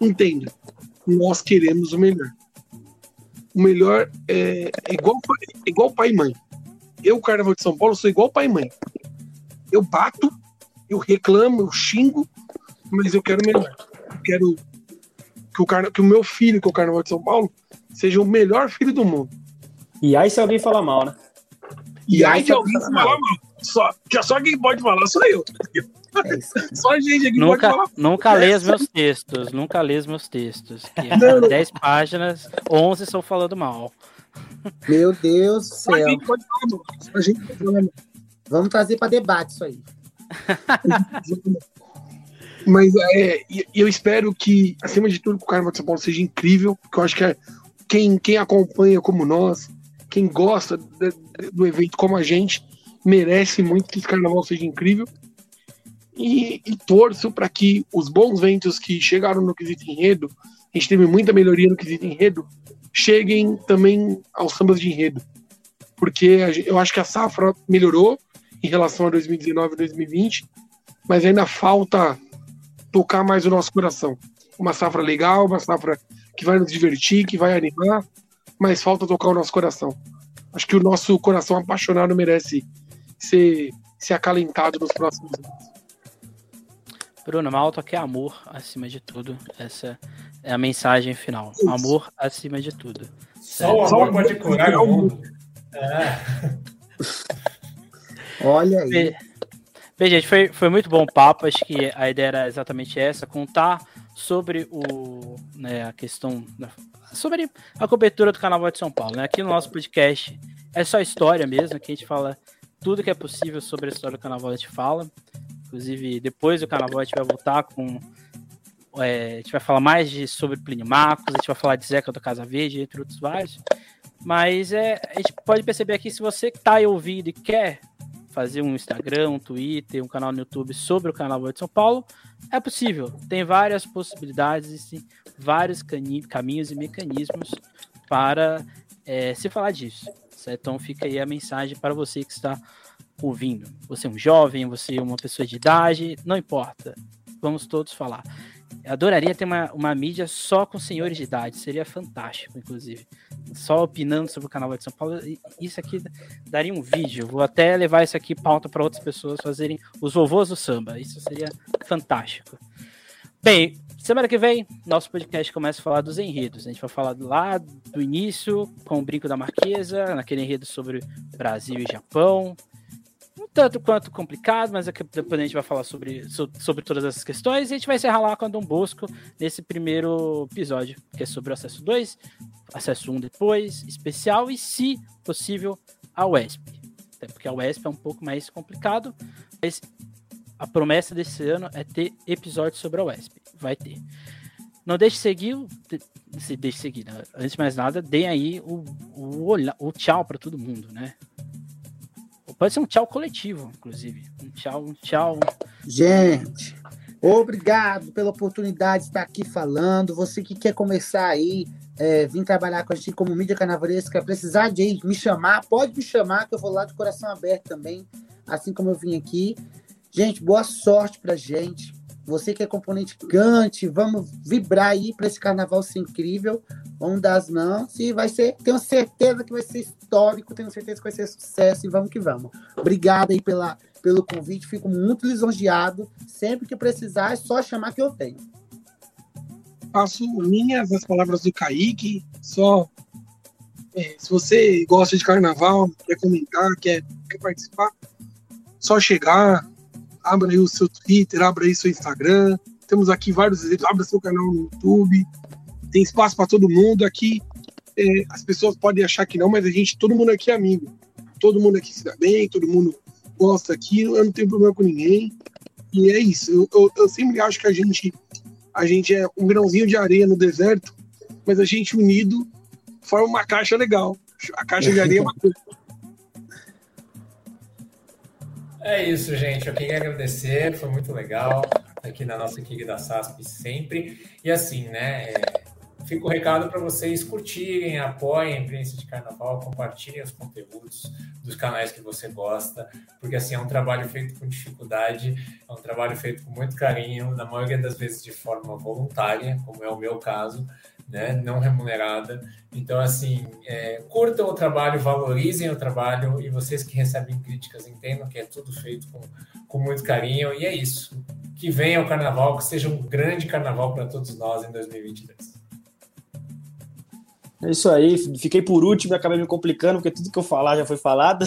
entenda. Nós queremos o melhor. O melhor é, é igual, é igual pai e mãe. Eu, Carnaval de São Paulo, sou igual pai e mãe. Eu bato eu reclamo, eu xingo, mas eu quero melhor. Eu quero que o, que o meu filho, que é o Carnaval de São Paulo, seja o melhor filho do mundo. E aí se alguém fala mal, né? E, e aí se alguém fala mal. mal. Só, só quem pode falar sou eu. É só a gente aqui nunca, pode falar. Nunca lê os meus textos, nunca lê os meus textos. Que 10 páginas, 11 são falando mal. Meu Deus do céu. Gente pode falar mal. A gente pode falar mal. Vamos trazer para debate isso aí. Mas é, eu espero que, acima de tudo, que o Carnaval de São Paulo seja incrível, porque eu acho que é, quem, quem acompanha como nós, quem gosta de, do evento como a gente, merece muito que esse carnaval seja incrível. E, e torço para que os bons ventos que chegaram no quesito enredo, a gente teve muita melhoria no quesito enredo, cheguem também aos sambas de enredo. Porque eu acho que a safra melhorou, em relação a 2019 e 2020, mas ainda falta tocar mais o nosso coração. Uma safra legal, uma safra que vai nos divertir, que vai animar, mas falta tocar o nosso coração. Acho que o nosso coração apaixonado merece ser, ser acalentado nos próximos anos. Bruno Malta que é amor acima de tudo. Essa é a mensagem final. Isso. Amor acima de tudo. Só o amor pode curar o mundo. É. Olha aí. Bem, gente, foi, foi muito bom o papo. Acho que a ideia era exatamente essa: contar sobre o, né, a questão. sobre a cobertura do Carnaval de São Paulo. Né? Aqui no nosso podcast é só história mesmo, que a gente fala tudo que é possível sobre a história do Carnaval, a gente fala. Inclusive, depois do Carnaval, a gente vai voltar com. É, a gente vai falar mais de, sobre Plínio Marcos, a gente vai falar de Zeca do Casa Verde, entre outros vários. Mas é, a gente pode perceber aqui, se você está ouvindo e quer fazer um Instagram, um Twitter, um canal no YouTube sobre o Carnaval de São Paulo, é possível. Tem várias possibilidades, e vários caminhos e mecanismos para é, se falar disso. Certo? Então fica aí a mensagem para você que está ouvindo. Você é um jovem, você é uma pessoa de idade, não importa. Vamos todos falar. Eu adoraria ter uma, uma mídia só com senhores de idade, seria fantástico, inclusive. Só opinando sobre o canal de São Paulo. Isso aqui daria um vídeo. Vou até levar isso aqui pauta para outras pessoas fazerem os vovôs do samba. Isso seria fantástico. Bem, semana que vem, nosso podcast começa a falar dos enredos. A gente vai falar lá do início, com o Brinco da Marquesa, naquele enredo sobre Brasil e Japão um tanto quanto complicado, mas depois a gente vai falar sobre, sobre todas essas questões. E a gente vai encerrar lá com a Dom Bosco nesse primeiro episódio, que é sobre o acesso 2, acesso 1 um depois, especial e, se possível, a UESP. Até porque a UESP é um pouco mais complicado, mas a promessa desse ano é ter episódio sobre a UESP. Vai ter. Não deixe de seguir, se deixe de seguir, né? antes de mais nada, deem aí o, o, o tchau para todo mundo, né? Pode ser um tchau coletivo, inclusive. Um tchau, um tchau. Gente. Obrigado pela oportunidade de estar aqui falando. Você que quer começar aí, é, vir trabalhar com a gente como mídia carnavalesca, precisar de me chamar, pode me chamar, que eu vou lá de coração aberto também, assim como eu vim aqui. Gente, boa sorte pra gente. Você que é componente cante, vamos vibrar aí para esse carnaval ser incrível. Vamos dar as mãos e vai ser, tenho certeza que vai ser histórico, tenho certeza que vai ser sucesso e vamos que vamos. Obrigado aí pela, pelo convite, fico muito lisonjeado. Sempre que precisar, é só chamar que eu tenho. Faço minhas as palavras do Kaique, só é, se você gosta de carnaval, quer comentar, quer, quer participar, só chegar, abra aí o seu Twitter, abra aí seu Instagram. Temos aqui vários exemplos, abra seu canal no YouTube. Tem espaço para todo mundo aqui. É, as pessoas podem achar que não, mas a gente, todo mundo aqui é amigo. Todo mundo aqui se dá bem, todo mundo gosta aqui, eu não tenho problema com ninguém. E é isso. Eu, eu, eu sempre acho que a gente, a gente é um grãozinho de areia no deserto, mas a gente unido forma uma caixa legal. A caixa de areia é uma coisa. É isso, gente. Eu queria agradecer, foi muito legal aqui na nossa equipe da SASP sempre. E assim, né? É, fica o recado para vocês curtirem, apoiem a imprensa de carnaval, compartilhem os conteúdos dos canais que você gosta, porque assim é um trabalho feito com dificuldade, é um trabalho feito com muito carinho, na maioria das vezes de forma voluntária, como é o meu caso né, não remunerada. Então, assim, é, curtam o trabalho, valorizem o trabalho e vocês que recebem críticas entendam que é tudo feito com, com muito carinho. E é isso. Que venha o carnaval, que seja um grande carnaval para todos nós em 2022. É isso aí, fiquei por último e acabei me complicando, porque tudo que eu falar já foi falado.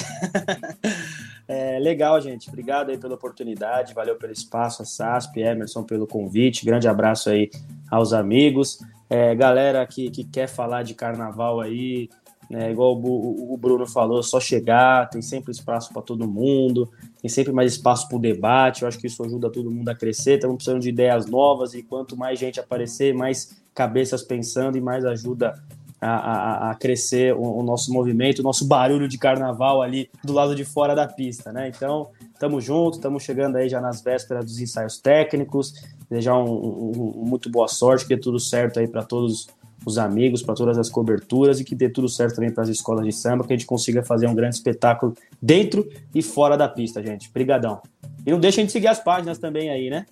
é, legal, gente. Obrigado aí pela oportunidade, valeu pelo espaço, a SASP, Emerson pelo convite. Grande abraço aí aos amigos. É, galera que, que quer falar de carnaval aí, né, igual o, o, Bruno falou, só chegar, tem sempre espaço para todo mundo, tem sempre mais espaço para o debate. Eu acho que isso ajuda todo mundo a crescer. Estamos precisando de ideias novas e quanto mais gente aparecer, mais cabeças pensando e mais ajuda a, a, a crescer o, o, nosso movimento, o nosso barulho de carnaval ali do lado de fora da pista, né? Então, estamos juntos, estamos chegando aí já nas vésperas dos ensaios técnicos. Desejar um, um, um, muito boa sorte, que dê tudo certo aí para todos os amigos, para todas as coberturas e que dê tudo certo também para as escolas de samba, que a gente consiga fazer um grande espetáculo dentro e fora da pista, gente. Obrigadão. E não deixem de seguir as páginas também aí, né?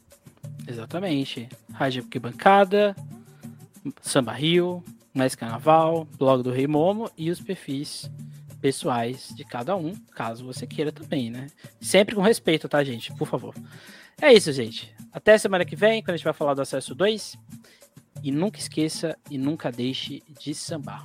Exatamente. Rádio Bancada, Samba Rio, Mais Carnaval, Blog do Rei Momo e os perfis pessoais de cada um, caso você queira também, né? Sempre com respeito, tá, gente? Por favor. É isso, gente. Até semana que vem, quando a gente vai falar do acesso 2. E nunca esqueça e nunca deixe de sambar.